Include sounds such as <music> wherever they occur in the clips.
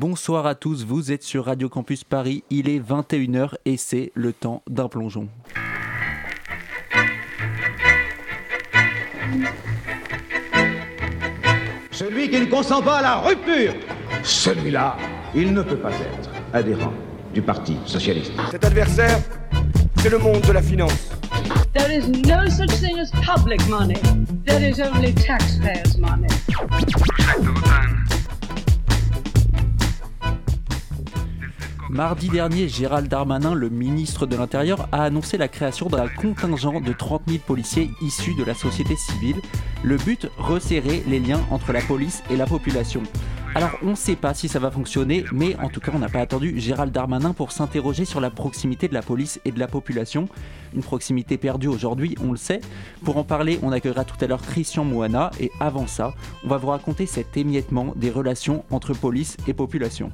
Bonsoir à tous, vous êtes sur Radio Campus Paris, il est 21h et c'est le temps d'un plongeon. Celui qui ne consent pas à la rupture, celui-là, il ne peut pas être adhérent du Parti socialiste. Cet adversaire, c'est le monde de la finance. There is no such thing as public money. There is only taxpayers' money. Mardi dernier, Gérald Darmanin, le ministre de l'Intérieur, a annoncé la création d'un contingent de 30 000 policiers issus de la société civile. Le but, resserrer les liens entre la police et la population. Alors on ne sait pas si ça va fonctionner, mais en tout cas on n'a pas attendu Gérald Darmanin pour s'interroger sur la proximité de la police et de la population. Une proximité perdue aujourd'hui, on le sait. Pour en parler, on accueillera tout à l'heure Christian Moana, et avant ça, on va vous raconter cet émiettement des relations entre police et population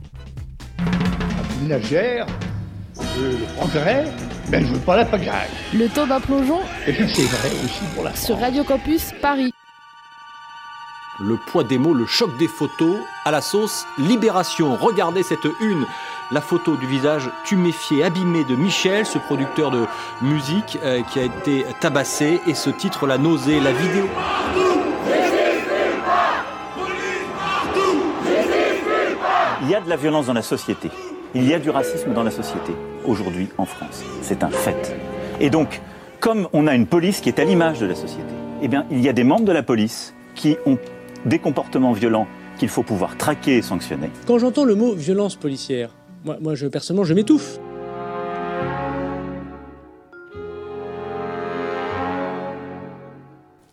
ménagère, le progrès, mais je veux pas la pagaille. Le temps d'un plongeon Et c'est vrai aussi pour la sur Radio Campus Paris. Le poids des mots, le choc des photos, à la sauce Libération. Regardez cette une, la photo du visage tuméfié, abîmé de Michel, ce producteur de musique euh, qui a été tabassé, et ce titre, La nausée, la vidéo. Il y a de la violence dans la société. Il y a du racisme dans la société, aujourd'hui en France. C'est un fait. Et donc, comme on a une police qui est à l'image de la société, eh bien, il y a des membres de la police qui ont des comportements violents qu'il faut pouvoir traquer et sanctionner. Quand j'entends le mot violence policière, moi, moi je, personnellement, je m'étouffe.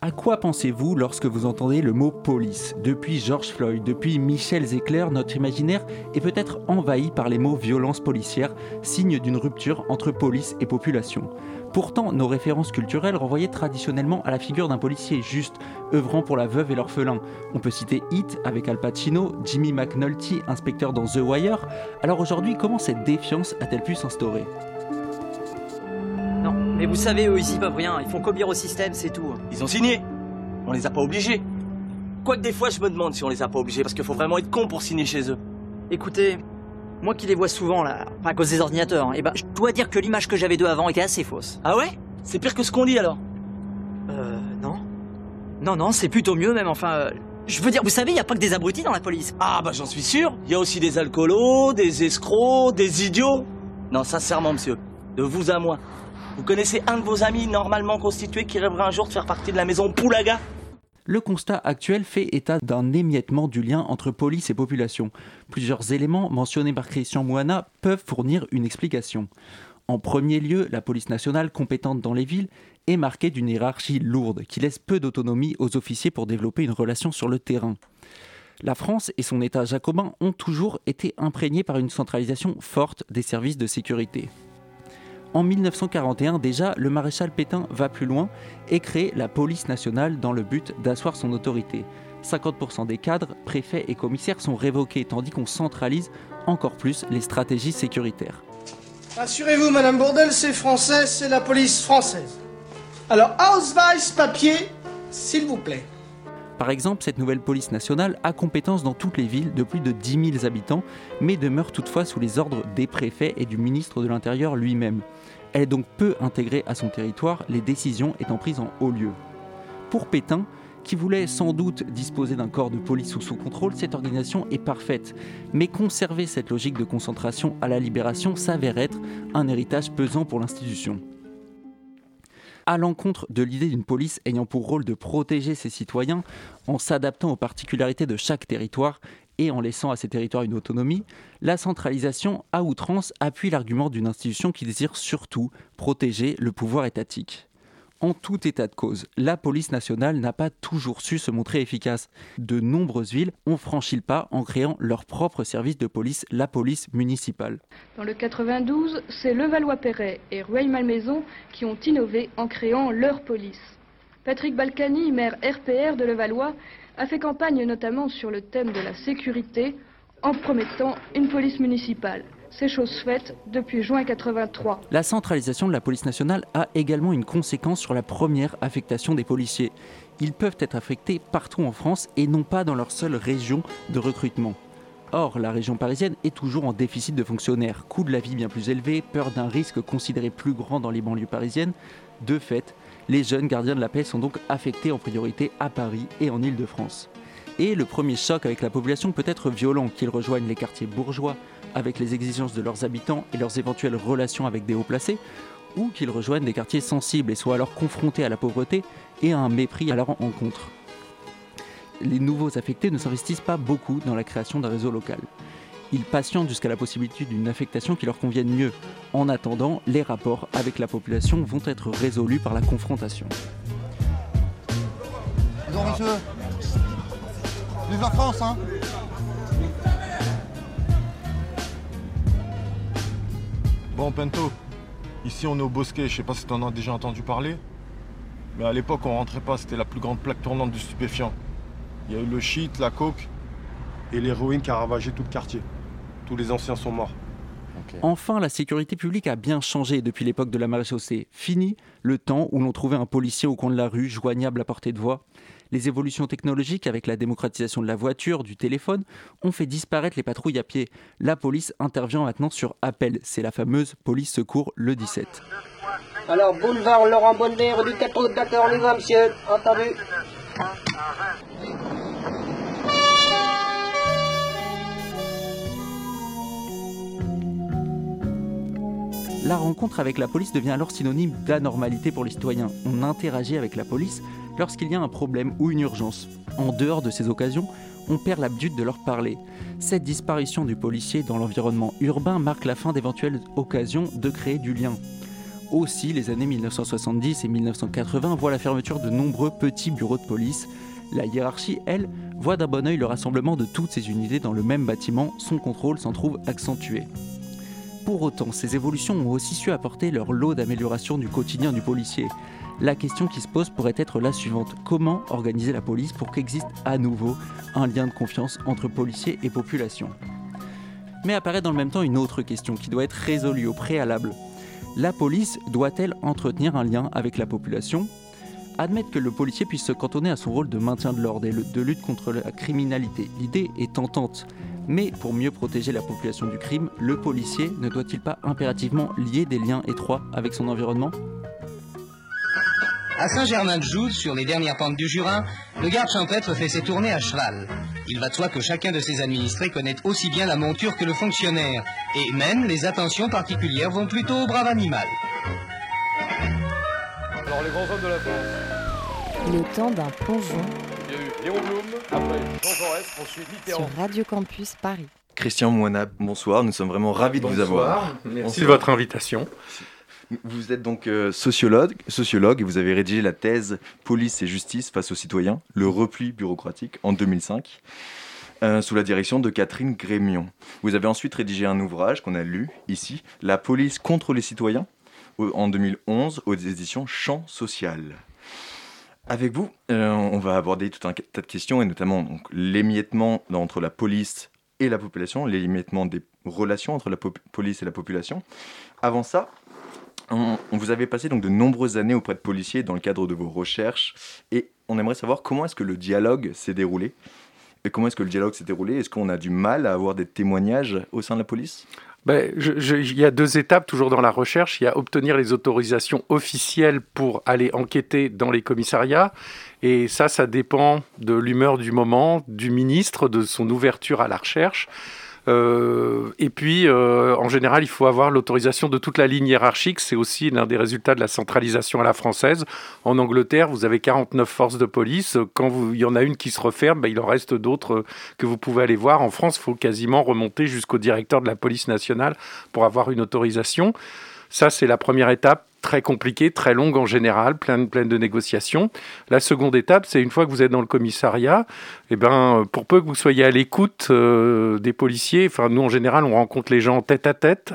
À quoi pensez-vous lorsque vous entendez le mot police Depuis George Floyd, depuis Michel Zecler, notre imaginaire est peut-être envahi par les mots violence policière, signe d'une rupture entre police et population. Pourtant, nos références culturelles renvoyaient traditionnellement à la figure d'un policier juste, œuvrant pour la veuve et l'orphelin. On peut citer Hit avec Al Pacino, Jimmy McNulty, inspecteur dans The Wire. Alors aujourd'hui, comment cette défiance a-t-elle pu s'instaurer? Mais vous savez, eux, ils y peuvent rien. Ils font qu'obéir au système, c'est tout. Ils ont signé. On les a pas obligés. Quoique des fois, je me demande si on les a pas obligés, parce qu'il faut vraiment être con pour signer chez eux. Écoutez, moi qui les vois souvent, là, à cause des ordinateurs, et ben, je dois dire que l'image que j'avais d'eux avant était assez fausse. Ah ouais? C'est pire que ce qu'on dit alors Euh, non. Non, non, c'est plutôt mieux même, enfin... euh, je veux dire, vous savez, il y a pas que des abrutis dans la police. Ah bah j'en suis sûr. Il y a aussi des alcoolos, des escrocs, des idiots. Non, sincèrement, monsieur, de vous à moi. Vous connaissez un de vos amis normalement constitué qui rêverait un jour de faire partie de la maison Poulaga? Le constat actuel fait état d'un émiettement du lien entre police et population. Plusieurs éléments mentionnés par Christian Moana peuvent fournir une explication. En premier lieu, la police nationale compétente dans les villes est marquée d'une hiérarchie lourde qui laisse peu d'autonomie aux officiers pour développer une relation sur le terrain. La France et son État jacobin ont toujours été imprégnés par une centralisation forte des services de sécurité. En 1941 déjà, le maréchal Pétain va plus loin et crée la police nationale dans le but d'asseoir son autorité. 50% des cadres, préfets et commissaires sont révoqués tandis qu'on centralise encore plus les stratégies sécuritaires. Rassurez-vous, Madame Bourdel, c'est français, c'est la police française. Alors, Ausweis papier, s'il vous plaît. Par exemple, cette nouvelle police nationale a compétence dans toutes les villes de plus de 10 000 habitants, mais demeure toutefois sous les ordres des préfets et du ministre de l'Intérieur lui-même. Elle est donc peu intégrée à son territoire, les décisions étant prises en haut lieu. Pour Pétain, qui voulait sans doute disposer d'un corps de police sous son contrôle, cette organisation est parfaite. Mais conserver cette logique de concentration à la libération s'avère être un héritage pesant pour l'institution. À l'encontre de l'idée d'une police ayant pour rôle de protéger ses citoyens en s'adaptant aux particularités de chaque territoire et en laissant à ces territoires une autonomie, la centralisation à outrance appuie l'argument d'une institution qui désire surtout protéger le pouvoir étatique. En tout état de cause, la police nationale n'a pas toujours su se montrer efficace. De nombreuses villes ont franchi le pas en créant leur propre service de police, la police municipale. Dans le 92, c'est Levallois-Perret et Rueil-Malmaison qui ont innové en créant leur police. Patrick Balkany, maire RPR de Levallois, a fait campagne notamment sur le thème de la sécurité en promettant une police municipale. C'est chose faite depuis juin 83. La centralisation de la police nationale a également une conséquence sur la première affectation des policiers. Ils peuvent être affectés partout en France et non pas dans leur seule région de recrutement. Or, la région parisienne est toujours en déficit de fonctionnaires, coût de la vie bien plus élevé, peur d'un risque considéré plus grand dans les banlieues parisiennes. De fait, les jeunes gardiens de la paix sont donc affectés en priorité à Paris et en Île-de-France. Et le premier choc avec la population peut être violent, qu'ils rejoignent les quartiers bourgeois avec les exigences de leurs habitants et leurs éventuelles relations avec des hauts placés, ou qu'ils rejoignent des quartiers sensibles et soient alors confrontés à la pauvreté et à un mépris à leur encontre. Les nouveaux affectés ne s'investissent pas beaucoup dans la création d'un réseau local. Ils patientent jusqu'à la possibilité d'une affectation qui leur convienne mieux. En attendant, les rapports avec la population vont être résolus par la confrontation. Bonjour monsieur. Vive la France, hein Bon, Pento, ici on est au Bosquet, je sais pas si t'en as déjà entendu parler. Mais à l'époque, on rentrait pas, c'était la plus grande plaque tournante du stupéfiant. Il y a eu le shit, la coke et l'héroïne qui a ravagé tout le quartier. Tous les anciens sont morts. Enfin, la sécurité publique a bien changé depuis l'époque de la maréchaussée. Fini le temps où l'on trouvait un policier au coin de la rue, joignable à portée de voix. Les évolutions technologiques avec la démocratisation de la voiture, du téléphone, ont fait disparaître les patrouilles à pied. La police intervient maintenant sur appel. C'est la fameuse police secours le 17. Alors, boulevard Laurent Bonnet, rue du 4 août, d'accord, les voix, monsieur. Entendu. La rencontre avec la police devient alors synonyme d'anormalité pour les citoyens. On interagit avec la police lorsqu'il y a un problème ou une urgence. En dehors de ces occasions, on perd l'habitude de leur parler. Cette disparition du policier dans l'environnement urbain marque la fin d'éventuelles occasions de créer du lien. Aussi, les années 1970 et 1980 voient la fermeture de nombreux petits bureaux de police. La hiérarchie, elle, voit d'un bon oeil le rassemblement de toutes ces unités dans le même bâtiment, son contrôle s'en trouve accentué. Pour autant, ces évolutions ont aussi su apporter leur lot d'amélioration du quotidien du policier. La question qui se pose pourrait être la suivante. Comment organiser la police pour qu'existe à nouveau un lien de confiance entre policiers et population? Mais apparaît dans le même temps une autre question qui doit être résolue au préalable. La police doit-elle entretenir un lien avec la population? Admettre que le policier puisse se cantonner à son rôle de maintien de l'ordre et de lutte contre la criminalité. L'idée est tentante. Mais pour mieux protéger la population du crime, le policier ne doit-il pas impérativement lier des liens étroits avec son environnement? À Saint-Germain-de-Joude, sur les dernières pentes du Jura, le garde champêtre fait ses tournées à cheval. Il va de soi que chacun de ses administrés connaît aussi bien la monture que le fonctionnaire, et même les attentions particulières vont plutôt au brave animal. Alors les grands hommes de la France. Le temps d'un plongeon Léon Blum, après Jean Jaurès, ensuite Mitterrand. sur Radio Campus Paris. Christian Moina, bonsoir. Nous sommes vraiment ravis de vous avoir. Merci de votre invitation. Vous êtes donc euh, sociologue, sociologue et vous avez rédigé la thèse Police et justice face aux citoyens, le repli bureaucratique en 2005, euh, sous la direction de Catherine Grémion. Vous avez ensuite rédigé un ouvrage qu'on a lu ici, La police contre les citoyens, en 2011 aux éditions Champ Social. Avec vous, euh, on va aborder tout un tas de questions et notamment l'émiettement entre la police et la population, l'émiettement des relations entre la police et la population. Avant ça, on vous avez passé donc de nombreuses années auprès de policiers dans le cadre de vos recherches et on aimerait savoir comment est-ce que le dialogue s'est déroulé. Et comment est-ce que le dialogue s'est déroulé? Est-ce qu'on a du mal à avoir des témoignages au sein de la police? Ben, je- je- Il y a deux étapes toujours dans la recherche. Il y a obtenir les autorisations officielles pour aller enquêter dans les commissariats. Et ça, ça dépend de l'humeur du moment, du ministre, de son ouverture à la recherche. Euh, et puis, euh, en général, il faut avoir l'autorisation de toute la ligne hiérarchique. C'est aussi l'un des résultats de la centralisation à la française. En Angleterre, vous avez 49 forces de police. Quand il y en a une qui se referme, ben, il en reste d'autres euh, que vous pouvez aller voir. En France, il faut quasiment remonter jusqu'au directeur de la police nationale pour avoir une autorisation. Ça, c'est la première étape, très compliquée, très longue en général, pleine, de négociations. La seconde étape, c'est une fois que vous êtes dans le commissariat, eh ben, pour peu que vous soyez à l'écoute euh, des policiers, enfin, nous, en général, on rencontre les gens tête à tête,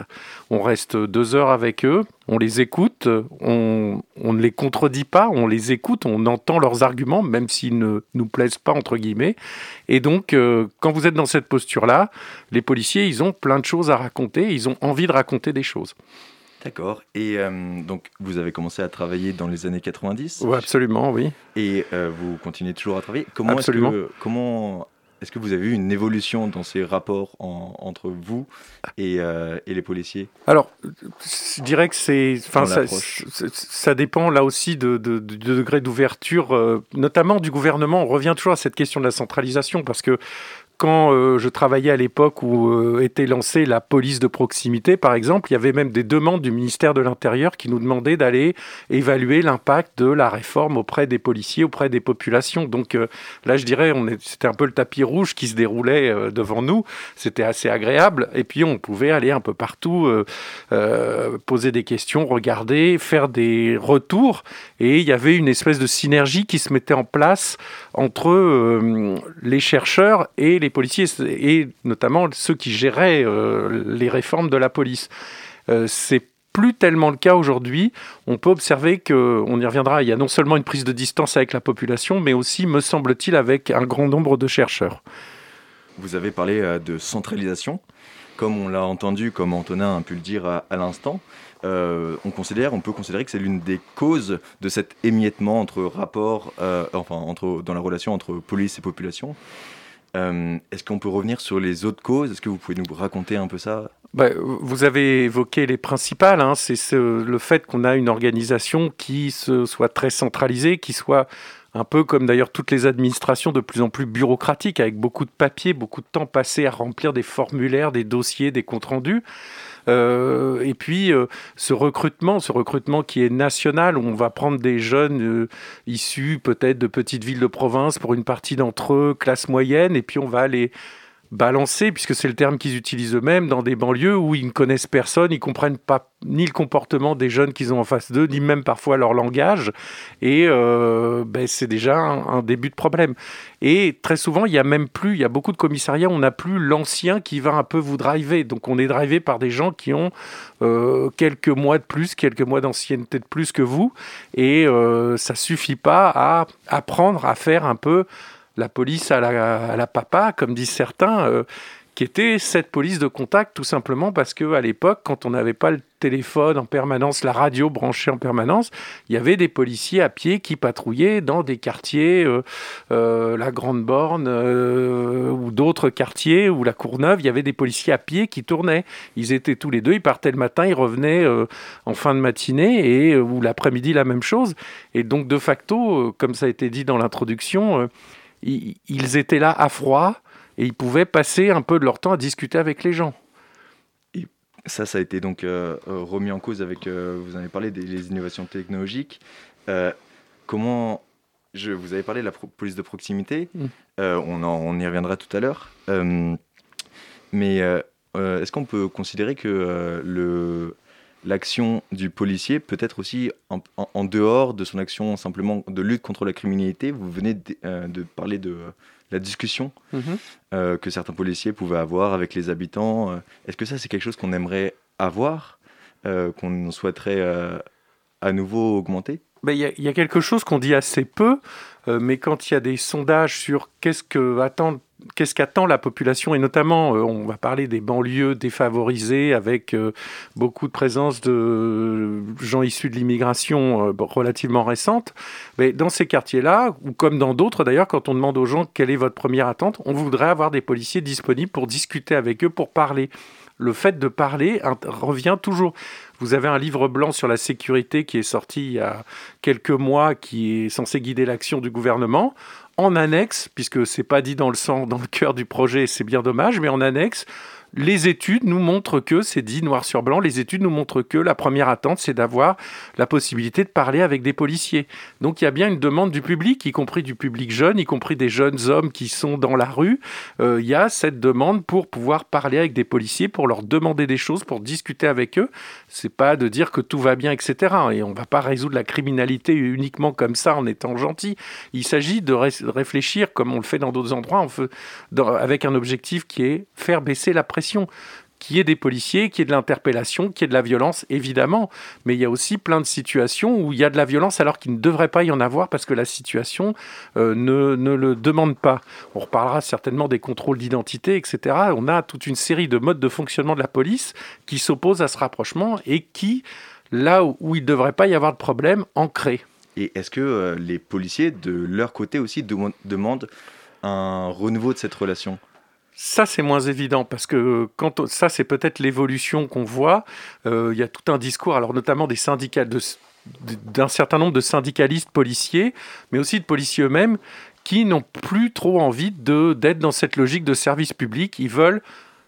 on reste deux heures avec eux, on les écoute, on, on ne les contredit pas, on les écoute, on entend leurs arguments, même s'ils ne nous plaisent pas, entre guillemets. Et donc, euh, quand vous êtes dans cette posture-là, les policiers, ils ont plein de choses à raconter, ils ont envie de raconter des choses. D'accord. Et euh, donc, vous avez commencé à travailler dans les années 90 Oui, absolument, oui. Et euh, vous continuez toujours à travailler. Comment Absolument. que- comment est-ce que vous avez vu une évolution dans ces rapports en- entre vous et, euh, et les policiers? Alors, je dirais que c'est, enfin, ça, ça- dépend là aussi de, de- de- de degré d'ouverture, euh, notamment du gouvernement. On revient toujours à cette question de la centralisation parce que quand euh, je travaillais à l'époque où euh, était lancée la police de proximité, par exemple, il y avait même des demandes du ministère de l'Intérieur qui nous demandaient d'aller évaluer l'impact de la réforme auprès des policiers, auprès des populations. Donc euh, là, je dirais, c'était un peu le tapis rouge qui se déroulait devant nous. C'était assez agréable. Et puis, on pouvait aller un peu partout, poser des questions, regarder, faire des retours. Et il y avait une espèce de synergie qui se mettait en place entre les chercheurs et les policiers, et notamment ceux qui géraient euh, les réformes de la police. Euh, c'est plus tellement le cas aujourd'hui. On peut observer que, on y reviendra, il y a non seulement une prise de distance avec la population, mais aussi, me semble-t-il, avec un grand nombre de chercheurs. Vous avez parlé euh, de centralisation, comme on l'a entendu, comme Antonin a pu le dire à, l'instant. euh, on considère, on peut considérer que c'est l'une des causes de cet émiettement entre rapports, euh, enfin entre dans la relation entre police et population. Euh, Est-ce qu'on peut revenir sur les autres causes? Est-ce que vous pouvez nous raconter un peu ça? Bah, vous avez évoqué les principales. hein. C'est ce- le fait qu'on a une organisation qui soit très centralisée, qui soit un peu comme d'ailleurs toutes les administrations de plus en plus bureaucratiques, avec beaucoup de papiers, beaucoup de temps passé à remplir des formulaires, des dossiers, des comptes rendus. Euh, et puis euh, ce recrutement, ce recrutement qui est national, où on va prendre des jeunes euh, issus peut-être de petites villes de province pour une partie d'entre eux, classe moyenne, et puis on va les balancer, puisque c'est le terme qu'ils utilisent eux-mêmes, dans des banlieues où ils ne connaissent personne, ils comprennent pas ni le comportement des jeunes qu'ils ont en face d'eux, ni même parfois leur langage. Et euh, ben, c'est déjà un, un début de problème. Et très souvent, il y a même plus, il y a beaucoup de commissariats, on n'a plus l'ancien qui va un peu vous driver. Donc on est drivé par des gens qui ont euh, quelques mois de plus, quelques mois d'ancienneté de plus que vous. Et euh, ça suffit pas à apprendre à faire un peu la police à la, papa, comme disent certains, euh, qui était cette police de contact, tout simplement parce que à l'époque, quand on n'avait pas le téléphone en permanence, la radio branchée en permanence, il y avait des policiers à pied qui patrouillaient dans des quartiers, euh, euh, la Grande Borne ou d'autres quartiers, ou la Courneuve, il y avait des policiers à pied qui tournaient. Ils étaient tous les deux, ils partaient le matin, ils revenaient en fin de matinée, et, ou l'après-midi, la même chose. Et donc, de facto, comme ça a été dit dans l'introduction, ils, étaient là à froid et ils pouvaient passer un peu de leur temps à discuter avec les gens. Ça, ça a été donc euh, euh, remis en cause avec, euh, vous en avez parlé des les innovations technologiques. Euh, comment, je, vous avez parlé de la police de proximité, Mm. On, en- on y reviendra tout à l'heure. Mais est-ce qu'on peut considérer que le, l'action du policier peut être aussi en, en- en dehors de son action simplement de lutte contre la criminalité Vous venez de, euh, de parler de euh, la discussion Mhm. euh, que certains policiers pouvaient avoir avec les habitants. Est-ce que ça, c'est quelque chose qu'on aimerait avoir, qu'on souhaiterait à nouveau augmenter? Ben, Il y, y a quelque chose qu'on dit assez peu, mais quand il y a des sondages sur qu'est-ce que attend qu'est-ce qu'attend la population, et notamment, euh, on va parler des banlieues défavorisées avec euh, beaucoup de présence de gens issus de l'immigration euh, relativement récente. Mais dans ces quartiers-là, ou comme dans d'autres d'ailleurs, quand on demande aux gens quelle est votre première attente, on voudrait avoir des policiers disponibles pour discuter avec eux, pour parler. Le fait de parler revient toujours. Vous avez un livre blanc sur la sécurité qui est sorti il y a quelques mois, qui est censé guider l'action du gouvernement. En annexe, puisque c'est pas dit dans le sang, dans le cœur du projet, c'est bien dommage, mais en annexe, les études nous montrent que, c'est dit noir sur blanc, les études nous montrent que la première attente, c'est d'avoir la possibilité de parler avec des policiers. Donc il y a bien une demande du public, y compris du public jeune, y compris des jeunes hommes qui sont dans la rue. Euh, Il y a cette demande pour pouvoir parler avec des policiers, pour leur demander des choses, pour discuter avec eux. C'est pas de dire que tout va bien, etc. Et on va pas résoudre la criminalité uniquement comme ça en étant gentil. Il s'agit de ré- réfléchir, comme on le fait dans d'autres endroits, avec un objectif qui est faire baisser la pression qu'il y ait des policiers, qu'il y ait de l'interpellation, qu'il y ait de la violence, évidemment. Mais il y a aussi plein de situations où il y a de la violence alors qu'il ne devrait pas y en avoir parce que la situation euh, ne, ne le demande pas. On reparlera certainement des contrôles d'identité, etc. On a toute une série de modes de fonctionnement de la police qui s'opposent à ce rapprochement et qui, là où, il ne devrait pas y avoir de problème, en créent. Et est-ce que euh, les policiers, de leur côté aussi, demandent un renouveau de cette relation? Ça, c'est moins évident parce que quand ça, c'est peut-être l'évolution qu'on voit. Euh, il y a tout un discours, alors notamment des syndicats, d'un certain nombre de syndicalistes policiers, mais aussi de policiers eux-mêmes, qui n'ont plus trop envie d'être dans cette logique de service public. Ils veulent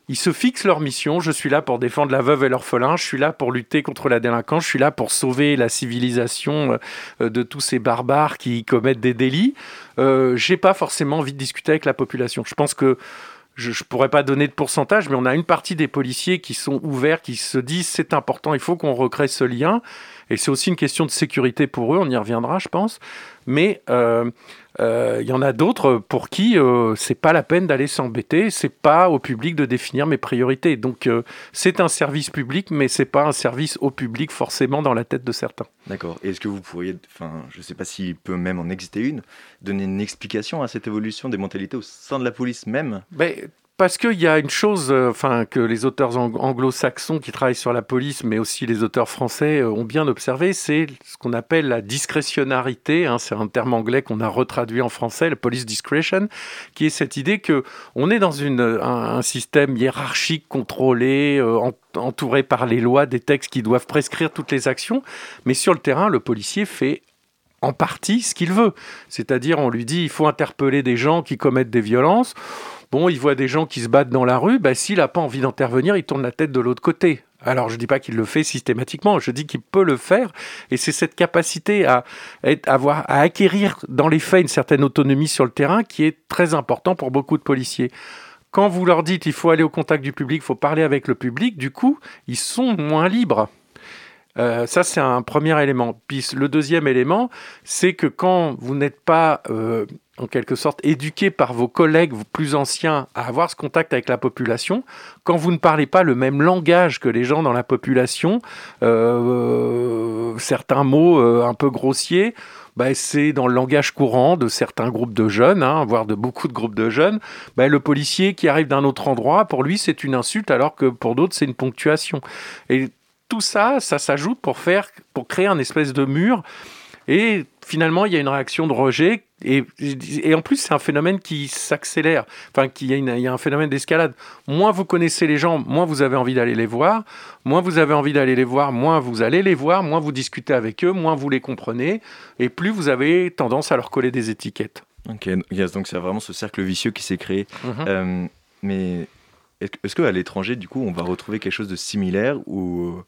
ils se fixent leur mission. Je suis là pour défendre la veuve et l'orphelin. Je suis là pour lutter contre la délinquance. Je suis là pour sauver la civilisation euh, de tous ces barbares qui commettent des délits. Euh, J'ai pas forcément envie de discuter avec la population. Je pense que je ne pourrais pas donner de pourcentage, mais on a une partie des policiers qui sont ouverts, qui se disent c'est important, il faut qu'on recrée ce lien. Et c'est aussi une question de sécurité pour eux, on y reviendra, je pense. Mais euh, euh, il y en a d'autres pour qui euh, c'est pas la peine d'aller s'embêter, c'est pas au public de définir mes priorités. Donc euh, c'est un service public, mais c'est pas un service au public forcément dans la tête de certains. D'accord. Est-ce que vous pourriez, enfin, je sais pas s'il peut même en exister une, donner une explication à cette évolution des mentalités au sein de la police même? Ben, parce qu'il y a une chose, euh, enfin que les auteurs anglo-saxons qui travaillent sur la police, mais aussi les auteurs français euh, ont bien observé, c'est ce qu'on appelle la discrétionnarité. Hein, c'est un terme anglais qu'on a retraduit en français, le police discretion, qui est cette idée que on est dans une, un, système hiérarchique, contrôlé, euh, entouré par les lois, des textes qui doivent prescrire toutes les actions, mais sur le terrain, le policier fait en partie ce qu'il veut. C'est-à-dire, on lui dit, il faut interpeller des gens qui commettent des violences. Bon, il voit des gens qui se battent dans la rue, bah, s'il n'a pas envie d'intervenir, il tourne la tête de l'autre côté. Alors, je ne dis pas qu'il le fait systématiquement, je dis qu'il peut le faire, et c'est cette capacité à, avoir, à acquérir dans les faits une certaine autonomie sur le terrain qui est très important pour beaucoup de policiers. Quand vous leur dites il faut aller au contact du public, il faut parler avec le public, du coup, ils sont moins libres. Euh, ça, c'est un premier élément. Puis le deuxième élément, c'est que quand vous n'êtes pas euh, en quelque sorte éduqué par vos collègues plus anciens à avoir ce contact avec la population, quand vous ne parlez pas le même langage que les gens dans la population, euh, certains mots euh, un peu grossiers, bah, c'est dans le langage courant de certains groupes de jeunes, hein, voire de beaucoup de groupes de jeunes. Bah, le policier qui arrive d'un autre endroit, pour lui, c'est une insulte, alors que pour d'autres, c'est une ponctuation. Et tout ça, ça s'ajoute pour faire, pour créer un espèce de mur et finalement, il y a une réaction de rejet. Et, et en plus, c'est un phénomène qui s'accélère. Enfin, il y, a il y a un phénomène d'escalade. Moins vous connaissez les gens, moins vous avez envie d'aller les voir. Moins vous avez envie d'aller les voir, moins vous allez les voir. Moins vous discutez avec eux, moins vous les comprenez. Et plus vous avez tendance à leur coller des étiquettes. Ok, donc c'est vraiment ce cercle vicieux qui s'est créé. Mhm. Euh, mais est-ce qu'à l'étranger, du coup, on va retrouver quelque chose de similaire ou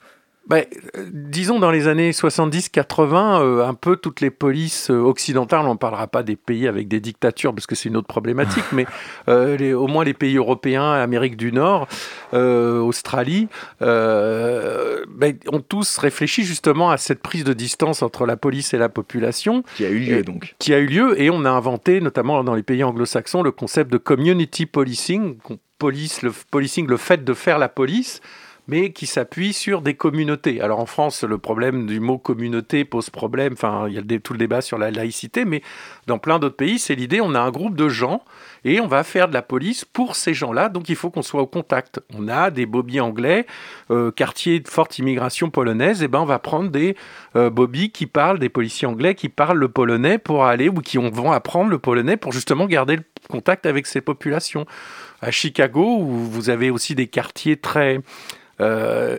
euh, disons dans les années 70-80, euh, un peu toutes les polices euh, occidentales, on ne parlera pas des pays avec des dictatures parce que c'est une autre problématique, <laughs> mais les, au moins les pays européens, Amérique du Nord, Australie, ben, ont tous réfléchi justement à cette prise de distance entre la police et la population. Qui a eu lieu donc. Qui a eu lieu et on a inventé, notamment dans les pays anglo-saxons, le concept de community policing, police, le policing, le fait de faire la police mais qui s'appuie sur des communautés. Alors en France, le problème du mot communauté pose problème, enfin il y a tout le débat sur la laïcité, mais dans plein d'autres pays, c'est l'idée, on a un groupe de gens et on va faire de la police pour ces gens-là, donc il faut qu'on soit au contact. On a des bobbies anglais, euh, quartier de forte immigration polonaise, et ben on va prendre des euh, qui parlent, des policiers anglais qui parlent le polonais pour aller, ou qui vont apprendre le polonais pour justement garder le contact avec ces populations. À Chicago, où vous avez aussi des quartiers très euh,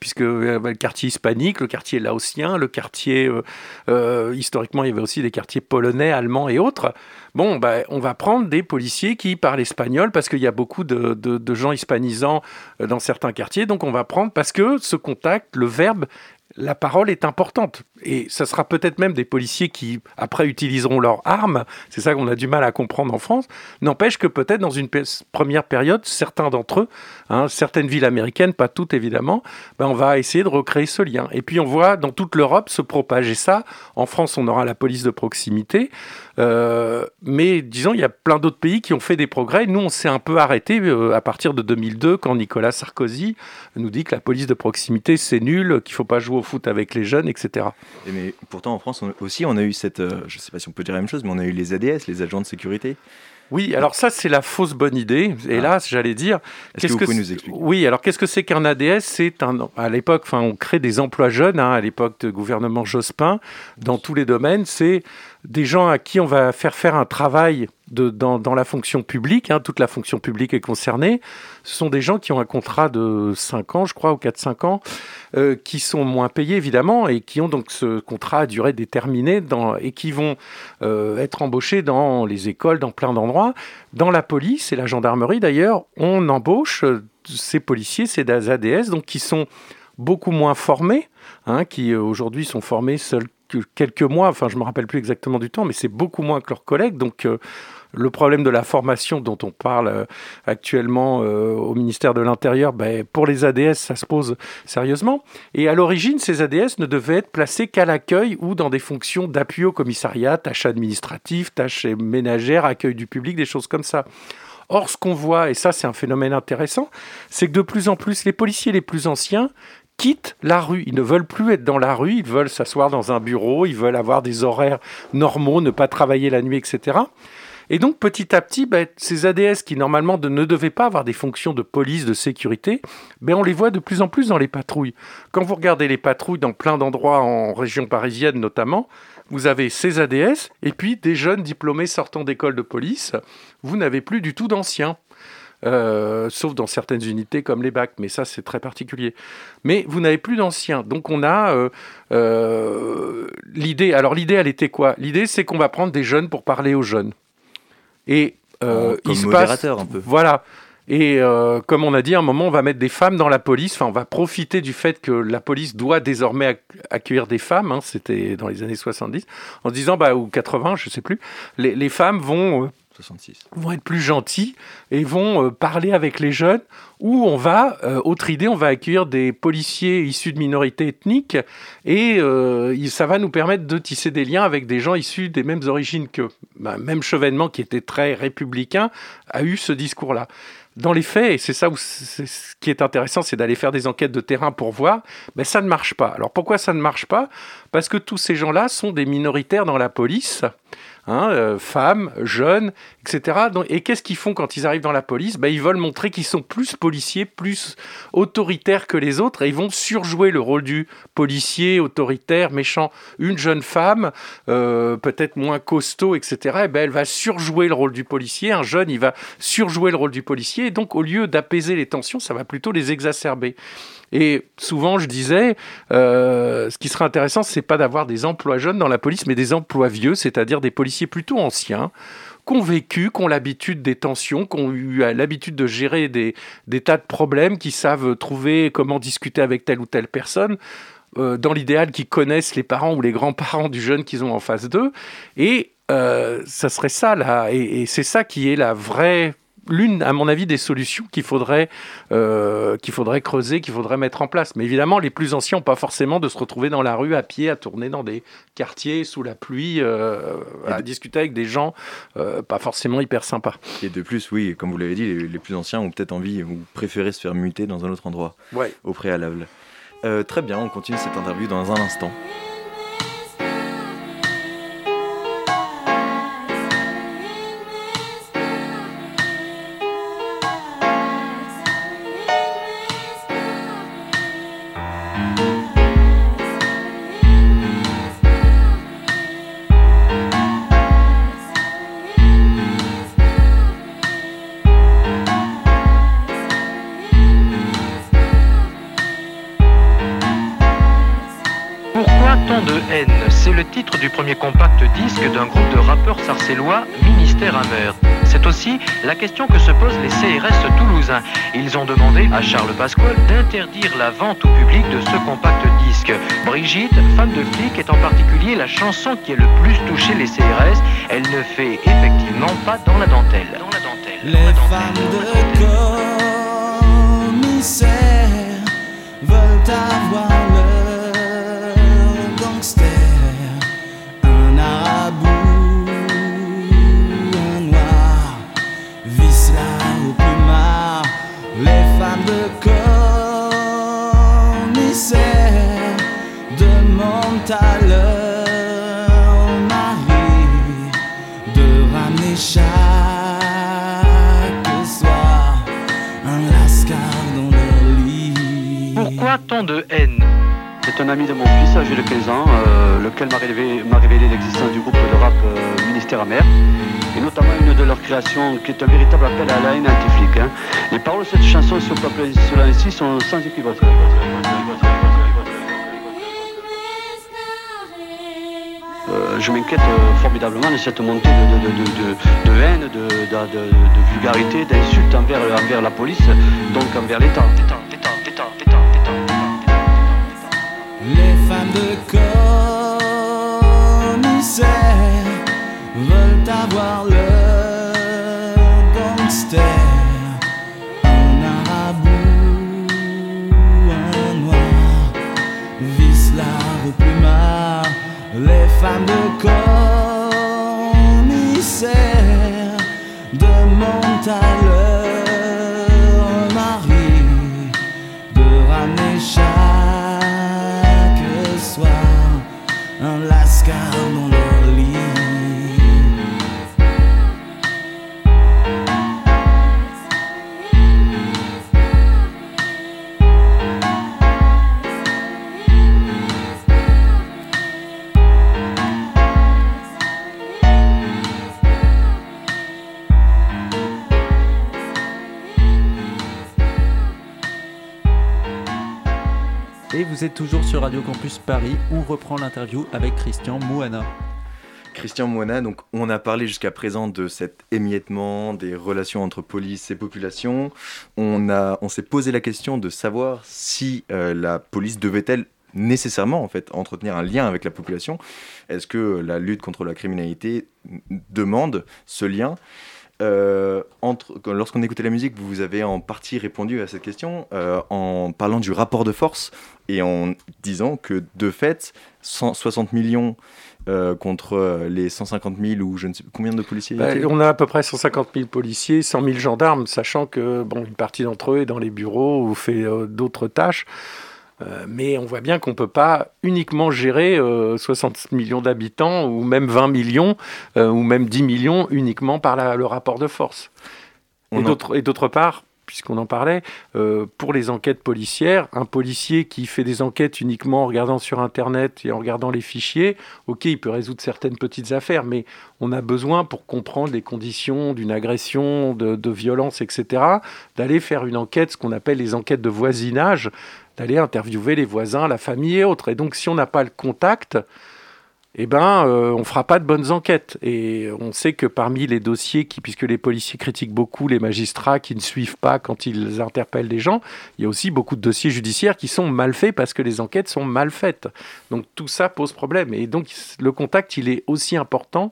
puisque euh, le quartier hispanique, le quartier laotien, le quartier, euh, historiquement, il y avait aussi des quartiers polonais, allemands et autres. Bon, ben, on va prendre des policiers qui parlent espagnol, parce qu'il y a beaucoup de gens hispanisants dans certains quartiers, donc on va prendre, parce que ce contact, le verbe la parole est importante. Et ce sera peut-être même des policiers qui, après, utiliseront leurs armes. C'est ça qu'on a du mal à comprendre en France. N'empêche que peut-être dans une première période, certains d'entre eux, hein, certaines villes américaines, pas toutes évidemment, ben on va essayer de recréer ce lien. Et puis on voit dans toute l'Europe se propager ça. En France, on aura la police de proximité. Euh, mais disons, il y a plein d'autres pays qui ont fait des progrès. Nous, on s'est un peu arrêté euh, à partir de 2002 quand Nicolas Sarkozy nous dit que la police de proximité, c'est nul, qu'il ne faut pas jouer au foot avec les jeunes, etc. Et mais pourtant, en France aussi, on a eu cette, euh, je ne sais pas si on peut dire la même chose, mais on a eu les ADS, les agents de sécurité. Oui, alors ça c'est la fausse bonne idée. Hélas, j'allais dire. Qu'est-ce que, vous pouvez nous expliquer? Oui, alors qu'est-ce que c'est qu'un ADS C'est un à l'époque, enfin, on crée des emplois jeunes. Hein, à l'époque de gouvernement Jospin, dans tous les domaines, c'est des gens à qui on va faire faire un travail dans, la fonction publique, hein, toute la fonction publique est concernée. Ce sont des gens qui ont un contrat de 5 ans, je crois, ou 4-5 ans, euh, qui sont moins payés évidemment et qui ont donc ce contrat à durée déterminée et qui vont euh, être embauchés dans les écoles, dans plein d'endroits. Dans la police et la gendarmerie d'ailleurs, on embauche euh, ces policiers, ces ADS, donc qui sont beaucoup moins formés, hein, qui aujourd'hui sont formés seuls quelques mois, enfin je ne me rappelle plus exactement du temps, mais c'est beaucoup moins que leurs collègues. Donc euh, le problème de la formation dont on parle euh, actuellement euh, au ministère de l'Intérieur, ben, pour les ADS, ça se pose sérieusement. Et à l'origine, ces ADS ne devaient être placés qu'à l'accueil ou dans des fonctions d'appui au commissariat, tâches administratives, tâches ménagères, accueil du public, des choses comme ça. Or, ce qu'on voit, et ça c'est un phénomène intéressant, c'est que de plus en plus, les policiers les plus anciens quittent la rue. Ils ne veulent plus être dans la rue, ils veulent s'asseoir dans un bureau, ils veulent avoir des horaires normaux, ne pas travailler la nuit, etc. Et donc petit à petit, ben, ces ADS qui normalement ne devaient pas avoir des fonctions de police, de sécurité, ben, on les voit de plus en plus dans les patrouilles. Quand vous regardez les patrouilles dans plein d'endroits en région parisienne notamment, vous avez ces ADS et puis des jeunes diplômés sortant d'école de police. Vous n'avez plus du tout d'anciens. Euh, sauf dans certaines unités comme les bacs, mais ça c'est très particulier. Mais vous n'avez plus d'anciens, donc on a euh, euh, l'idée. Alors l'idée, elle était quoi? L'idée, c'est qu'on va prendre des jeunes pour parler aux jeunes. Et euh, il se passe, un peu. Voilà. Et euh, comme on a dit, à un moment, on va mettre des femmes dans la police. Enfin, on va profiter du fait que la police doit désormais accueillir des femmes. Hein, C'était dans les années 70, en se disant, bah, ou 80, je sais plus. Les, les femmes vont 66. vont être plus gentils et vont euh, parler avec les jeunes. Ou on va, euh, autre idée, on va accueillir des policiers issus de minorités ethniques et euh, ça va nous permettre de tisser des liens avec des gens issus des mêmes origines qu'eux. Bah, même Chevènement, qui était très républicain, a eu ce discours-là. Dans les faits, et c'est ça où ce qui est intéressant, c'est d'aller faire des enquêtes de terrain pour voir, mais ça ne marche pas. Alors pourquoi ça ne marche pas? Parce que tous ces gens-là sont des minoritaires dans la police. Hein, euh, femmes, jeunes, etc. Et qu'est-ce qu'ils font quand ils arrivent dans la police? Ben, Ils veulent montrer qu'ils sont plus policiers, plus autoritaires que les autres, et ils vont surjouer le rôle du policier, autoritaire, méchant. Une jeune femme, euh, peut-être moins costaud, etc., et ben, elle va surjouer le rôle du policier. Un jeune, il va surjouer le rôle du policier, et donc au lieu d'apaiser les tensions, ça va plutôt les exacerber. Et souvent, je disais, euh, ce qui serait intéressant, c'est pas d'avoir des emplois jeunes dans la police, mais des emplois vieux, c'est-à-dire des policiers plutôt anciens, qui ont vécu, qui ont l'habitude des tensions, qui ont eu l'habitude de gérer des, tas de problèmes, qui savent trouver comment discuter avec telle ou telle personne. Euh, dans l'idéal, qui connaissent les parents ou les grands-parents du jeune qu'ils ont en face d'eux. Et euh, ça serait ça, là. Et c'est ça qui est la vraie l'une, à mon avis, des solutions qu'il faudrait, euh, qu'il faudrait creuser, qu'il faudrait mettre en place. Mais évidemment, les plus anciens n'ont pas forcément de se retrouver dans la rue à pied, à tourner dans des quartiers sous la pluie, euh, à discuter avec des gens euh, pas forcément hyper sympas. Et de plus, oui, comme vous l'avez dit, les, les, plus anciens ont peut-être envie ou préféré se faire muter dans un autre endroit ouais. au préalable. Très bien, on continue cette interview dans un instant. La question que se posent les CRS toulousains. Ils ont demandé à Charles Pasquale d'interdire la vente au public de ce compact disque. Brigitte, femme de flic, est en particulier la chanson qui a le plus touché les CRS. Elle ne fait effectivement pas dans la dentelle. Dans la dentelle. Les la femmes de commissaire veulent avoir tant de haine c'est un ami de mon fils âgé de 15 ans, euh, lequel m'a révélé, m'a révélé l'existence du groupe de rap euh, Ministère Amer, et notamment une de leurs créations qui est un véritable appel à la haine anti-flic. hein. Les paroles de cette chanson sur Peuple cela ici sont sans équivoque. Euh, je m'inquiète formidablement de cette montée de, de- de- de- de haine, de, de- de- de vulgarité, d'insultes envers, envers la police, donc envers l'État. Les femmes de commissaire veulent avoir le gangster. Un arabou, un noir, visse la. Les femmes de toujours sur Radio Campus Paris, où on reprend l'interview avec Christian Mouana. Christian Moina, donc on a parlé jusqu'à présent de cet émiettement des relations entre police et population. On, on s'est posé la question de savoir si euh, la police devait-elle nécessairement en fait entretenir un lien avec la population. Est-ce que la lutte contre la criminalité demande ce lien? Euh, lorsqu'on écoutait la musique, vous avez en partie répondu à cette question euh, en parlant du rapport de force et en disant que de fait, 160 millions euh, contre les 150 000 ou je ne sais combien de policiers Bah, on a à peu près 150 000 policiers, 100 000 gendarmes, sachant que bon, une partie d'entre eux est dans les bureaux ou fait d'autres tâches. Euh, mais on voit bien qu'on ne peut pas uniquement gérer euh, 60 millions d'habitants ou même 20 millions euh, ou même 10 millions uniquement par la- le rapport de force. On Et d'autre et d'autre part, puisqu'on en parlait, euh, pour les enquêtes policières, un policier qui fait des enquêtes uniquement en regardant sur Internet et en regardant les fichiers, ok, il peut résoudre certaines petites affaires, mais on a besoin, pour comprendre les conditions d'une agression, de, de violence, etc., d'aller faire une enquête, ce qu'on appelle les enquêtes de voisinage, d'aller interviewer les voisins, la famille et autres. Et donc, si on n'a pas le contact, eh ben, euh, on fera pas de bonnes enquêtes. Et on sait que parmi les dossiers, qui, puisque les policiers critiquent beaucoup les magistrats qui ne suivent pas quand ils interpellent des gens, il y a aussi beaucoup de dossiers judiciaires qui sont mal faits parce que les enquêtes sont mal faites. Donc tout ça pose problème. Et donc le contact, il est aussi important,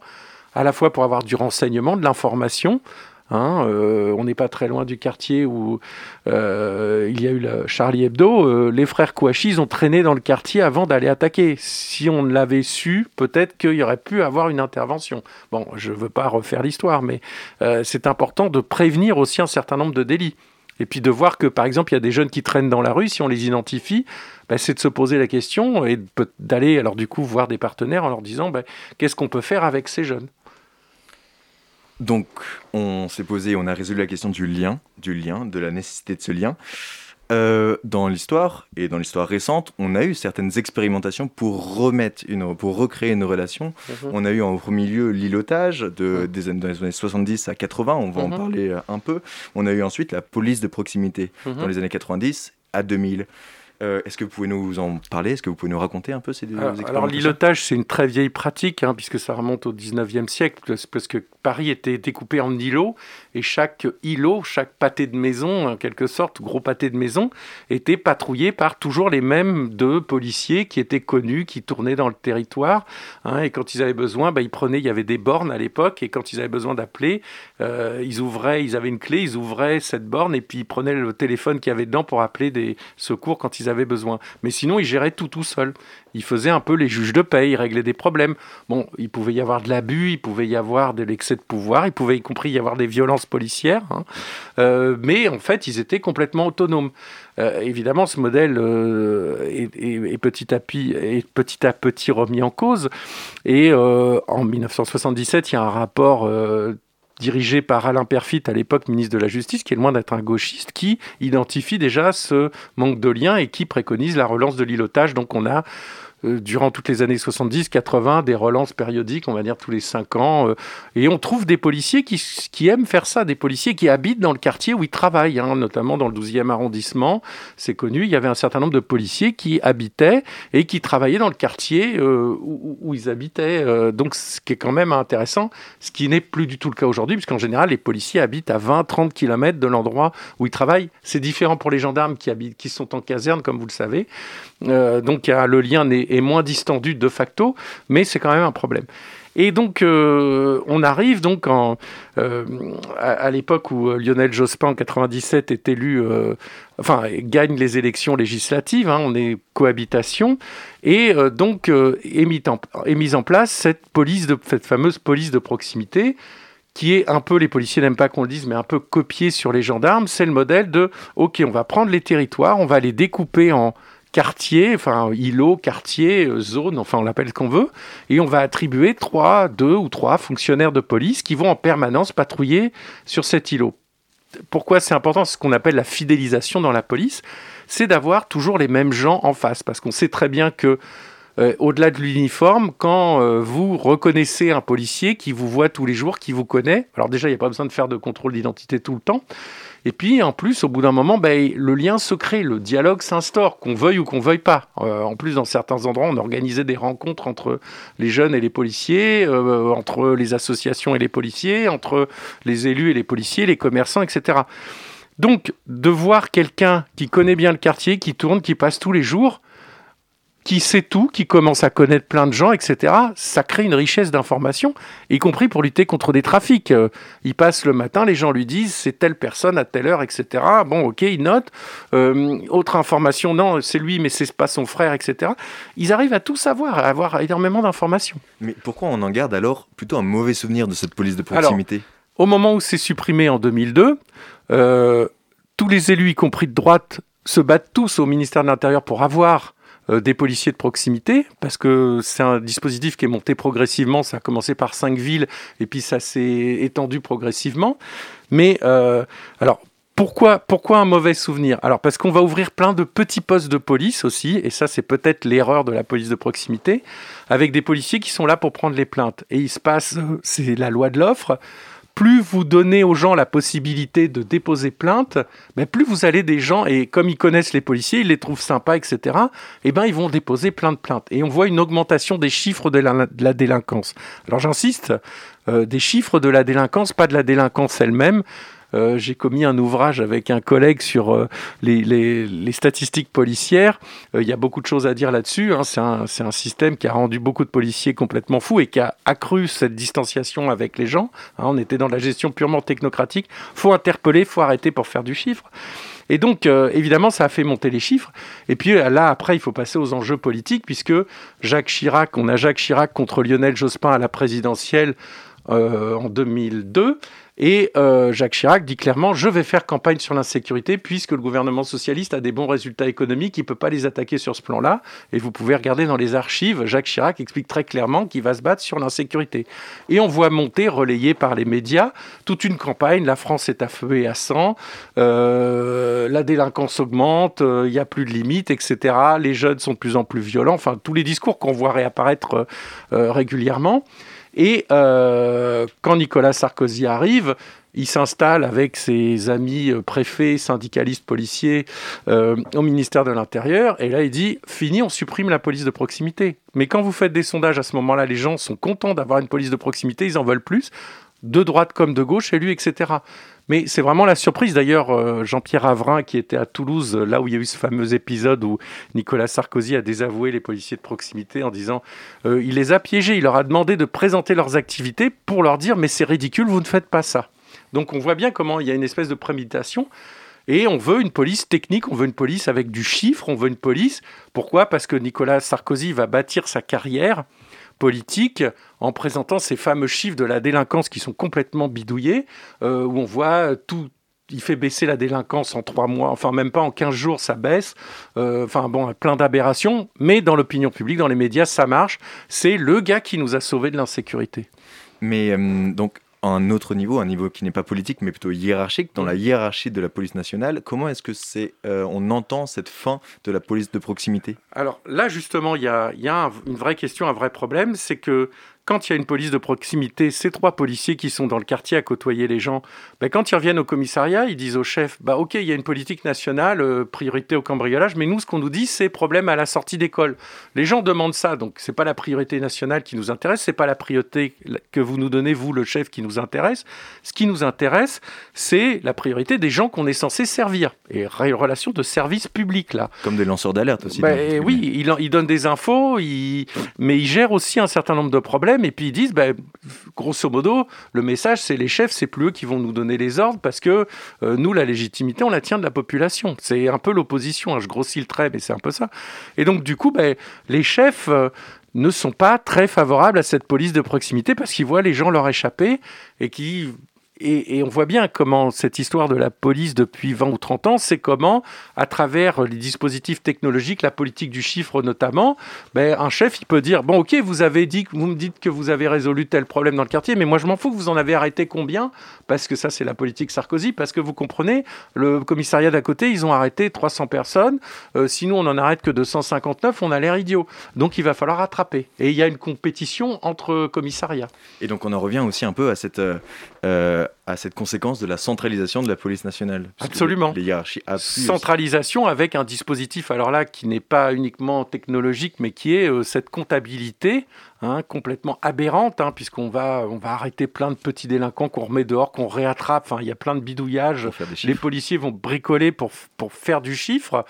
à la fois pour avoir du renseignement, de l'information. Hein, euh, on n'est pas très loin du quartier où euh, il y a eu Charlie Hebdo. euh, les frères Kouachi, ont traîné dans le quartier avant d'aller attaquer. Si on l'avait su, peut-être qu'il y aurait pu avoir une intervention. Bon, je ne veux pas refaire l'histoire, mais c'est important de prévenir aussi un certain nombre de délits. Et puis de voir que, par exemple, il y a des jeunes qui traînent dans la rue, si on les identifie, bah, c'est de se poser la question et d'aller, alors du coup, voir des partenaires en leur disant bah, qu'est-ce qu'on peut faire avec ces jeunes? Donc, on s'est posé, on a résolu la question du lien, du lien, de la nécessité de ce lien. Euh, dans l'histoire et dans l'histoire récente, on a eu certaines expérimentations pour remettre une, pour recréer une relation. Mhm. On a eu en premier lieu l'îlotage de, des années, dans les années 70 à 80, on va en Mhm. parler euh, un peu. On a eu ensuite la police de proximité Mhm. dans les années 90 à 2000. Euh, Est-ce que vous pouvez nous en parler? Est-ce que vous pouvez nous raconter un peu ces deux Alors, l'îlotage, c'est une très vieille pratique, hein, puisque ça remonte au 19e siècle, parce que Paris était découpé en îlots, et chaque îlot, chaque pâté de maison, en quelque sorte, gros pâté de maison, était patrouillé par toujours les mêmes deux policiers qui étaient connus, qui tournaient dans le territoire, hein, et quand ils avaient besoin, bah, ils prenaient, il y avait des bornes à l'époque, et quand ils avaient besoin d'appeler, euh, ils ouvraient, ils avaient une clé, ils ouvraient cette borne, et puis ils prenaient le téléphone qu'il y avait dedans pour appeler des secours quand ils avaient besoin. Mais sinon, ils géraient tout tout seuls. Ils faisaient un peu les juges de paix, ils réglaient des problèmes. Bon, il pouvait y avoir de l'abus, il pouvait y avoir de l'excès de pouvoir, il pouvait y compris y avoir des violences policières, hein. Euh, mais en fait, ils étaient complètement autonomes. Euh, évidemment, ce modèle euh, est, petit à petit, remis en cause. Et en 1977, il y a un rapport dirigé par Alain Perfit, à l'époque ministre de la Justice, qui est loin d'être un gauchiste, qui identifie déjà ce manque de lien et qui préconise la relance de l'îlotage. Donc on a durant toutes les années 70, 80, des relances périodiques, on va dire tous les 5 ans. euh, et on trouve des policiers qui, qui aiment faire ça, des policiers qui habitent dans le quartier où ils travaillent, hein, notamment dans le 12e arrondissement. C'est connu, il y avait un certain nombre de policiers qui habitaient et qui travaillaient dans le quartier euh, où, ils habitaient. Euh, donc ce qui est quand même intéressant, ce qui n'est plus du tout le cas aujourd'hui, puisqu'en général, les policiers habitent à 20-30 km de l'endroit où ils travaillent. C'est différent pour les gendarmes qui, habitent, qui sont en caserne, comme vous le savez. Euh, donc le lien est, est moins distendu de facto, mais c'est quand même un problème. Et donc, euh, on arrive donc euh, à, l'époque où euh, Lionel Jospin, en 97, est élu, enfin, gagne les élections législatives, hein, on est cohabitation, et donc est, mise en place cette, police de, cette fameuse police de proximité, qui est un peu, les policiers n'aiment pas qu'on le dise, mais un peu copié sur les gendarmes. C'est le modèle de, OK, on va prendre les territoires, on va les découper en quartiers, enfin îlots, quartiers, euh, zones, enfin on l'appelle ce qu'on veut, et on va attribuer trois, deux ou trois fonctionnaires de police qui vont en permanence patrouiller sur cet îlot. Pourquoi c'est important? Ce qu'on appelle la fidélisation dans la police, c'est d'avoir toujours les mêmes gens en face, parce qu'on sait très bien que euh, au-delà de l'uniforme, quand euh, vous reconnaissez un policier qui vous voit tous les jours, qui vous connaît, alors déjà, il n'y a pas besoin de faire de contrôle d'identité tout le temps. Et puis, en plus, au bout d'un moment, ben, le lien se crée, le dialogue s'instaure, qu'on veuille ou qu'on veuille pas. Euh, en plus, dans certains endroits, on organisait des rencontres entre les jeunes et les policiers, euh, entre les associations et les policiers, entre les élus et les policiers, les commerçants, etc. Donc, de voir quelqu'un qui connaît bien le quartier, qui tourne, qui passe tous les jours, qui sait tout, qui commence à connaître plein de gens, etc., ça crée une richesse d'informations, y compris pour lutter contre des trafics. Euh, il passe le matin, les gens lui disent c'est telle personne à telle heure, etc. Bon, ok, il note. Euh, autre information, non, c'est lui, mais c'est pas son frère, etc. Ils arrivent à tout savoir, à avoir énormément d'informations. Mais pourquoi on en garde alors plutôt un mauvais souvenir de cette police de proximité? Au moment où c'est supprimé en 2002, euh, tous les élus, y compris de droite, se battent tous au ministère de l'Intérieur pour avoir des policiers de proximité, parce que c'est un dispositif qui est monté progressivement. Ça a commencé par cinq villes, et puis ça s'est étendu progressivement. Mais euh, alors, pourquoi, pourquoi un mauvais souvenir? Alors parce qu'on va ouvrir plein de petits postes de police aussi, et ça c'est peut-être l'erreur de la police de proximité, avec des policiers qui sont là pour prendre les plaintes. Et il se passe, euh, c'est la loi de l'offre, plus vous donnez aux gens la possibilité de déposer plainte, mais plus vous allez des gens, et comme ils connaissent les policiers, ils les trouvent sympas, etc., eh ben, ils vont déposer plein de plaintes. Et on voit une augmentation des chiffres de la, délinquance. Alors j'insiste, euh, des chiffres de la délinquance, pas de la délinquance elle-même. Euh, j'ai commis un ouvrage avec un collègue sur euh, les, statistiques policières. Euh, Il y a beaucoup de choses à dire là-dessus. hein. C'est un, système qui a rendu beaucoup de policiers complètement fous et qui a accru cette distanciation avec les gens. hein. on était dans la gestion purement technocratique. faut interpeller, faut arrêter pour faire du chiffre. Et donc, évidemment, ça a fait monter les chiffres. Et puis là, après, il faut passer aux enjeux politiques, puisque Jacques Chirac, on a Jacques Chirac contre Lionel Jospin à la présidentielle en 2002. Et euh, Jacques Chirac dit clairement Je vais faire campagne sur l'insécurité puisque le gouvernement socialiste a des bons résultats économiques, il ne peut pas les attaquer sur ce plan-là. Et vous pouvez regarder dans les archives, Jacques Chirac explique très clairement qu'il va se battre sur l'insécurité. Et on voit monter, relayé par les médias, toute une campagne La France est à feu et à sang, euh, la délinquance augmente, euh, il n'y a plus de limites, etc. Les jeunes sont de plus en plus violents, enfin tous les discours qu'on voit réapparaître euh, régulièrement. Et euh, quand Nicolas Sarkozy arrive, il s'installe avec ses amis euh, préfets, syndicalistes, policiers euh, au ministère de l'Intérieur. Et là, il dit fini, on supprime la police de proximité. Mais quand vous faites des sondages à ce moment-là, les gens sont contents d'avoir une police de proximité, ils en veulent plus, de droite comme de gauche, élu, etc. Mais c'est vraiment la surprise. D'ailleurs, euh, Jean-Pierre Avrin, qui était à Toulouse, euh, là où il y a eu ce fameux épisode où Nicolas Sarkozy a désavoué les policiers de proximité en disant euh, il les a piégés, il leur a demandé de présenter leurs activités pour leur dire mais c'est ridicule, vous ne faites pas ça. Donc on voit bien comment il y a une espèce de préméditation. Et on veut une police technique, on veut une police avec du chiffre, on veut une police. Pourquoi? Parce que Nicolas Sarkozy va bâtir sa carrière politique en présentant ces fameux chiffres de la délinquance qui sont complètement bidouillés, euh, où on voit tout. Il fait baisser la délinquance en trois mois, enfin même pas en 15 jours, ça baisse. Euh, enfin bon, plein d'aberrations, mais dans l'opinion publique, dans les médias, ça marche. C'est le gars qui nous a sauvés de l'insécurité. Mais euh, donc, à un autre niveau, un niveau qui n'est pas politique mais plutôt hiérarchique, dans la hiérarchie de la police nationale. Comment est-ce que c'est, euh, on entend cette fin de la police de proximité? Alors là, justement, il y a, il y a un- une vraie question, un vrai problème, c'est que quand il y a une police de proximité, ces trois policiers qui sont dans le quartier à côtoyer les gens, ben, quand ils reviennent au commissariat, ils disent au chef, bah ok, il y a une politique nationale, euh, priorité au cambriolage, mais nous, ce qu'on nous dit, c'est problème à la sortie d'école. Les gens demandent ça, donc c'est pas la priorité nationale qui nous intéresse, c'est pas la priorité que vous nous donnez, vous, le chef, qui nous intéresse. Ce qui nous intéresse, c'est la priorité des gens qu'on est censé servir. Et relation de service public, là. Comme des lanceurs d'alerte aussi. Dans votre oui, il, en- il donne des infos, il- mais il gère aussi un certain nombre de problèmes. Et puis ils disent, bah, grosso modo, le message, c'est les chefs, c'est plus eux qui vont nous donner les ordres parce que euh, nous, la légitimité, on la tient de la population. C'est un peu l'opposition. hein, je grossis le trait, mais c'est un peu ça. Et donc, du coup, bah, les chefs. euh, ne sont pas très favorables à cette police de proximité parce qu'ils voient les gens leur échapper et qui et, on voit bien comment cette histoire de la police depuis 20 ou 30 ans, c'est comment, à travers les dispositifs technologiques, la politique du chiffre notamment, ben, un chef, il peut dire, bon ok, vous avez dit, vous me dites que vous avez résolu tel problème dans le quartier, mais moi je m'en fous que vous en avez arrêté combien, parce que ça c'est la politique Sarkozy, parce que vous comprenez, le commissariat d'à côté, ils ont arrêté 300 personnes, euh, sinon on en arrête que 259, on a l'air idiot. Donc il va falloir rattraper. Et il y a une compétition entre commissariats. Et donc on en revient aussi un peu à cette, euh, euh, à cette conséquence de la centralisation de la police nationale. Absolument. Les hiérarchies aussi. centralisation avec un dispositif, alors là, qui n'est pas uniquement technologique, mais qui est euh, cette comptabilité hein, complètement aberrante, hein, puisqu'on va, on va arrêter plein de petits délinquants qu'on remet dehors, qu'on réattrape. Enfin, il y a plein de bidouillages. Les policiers vont bricoler pour, pour faire du chiffre,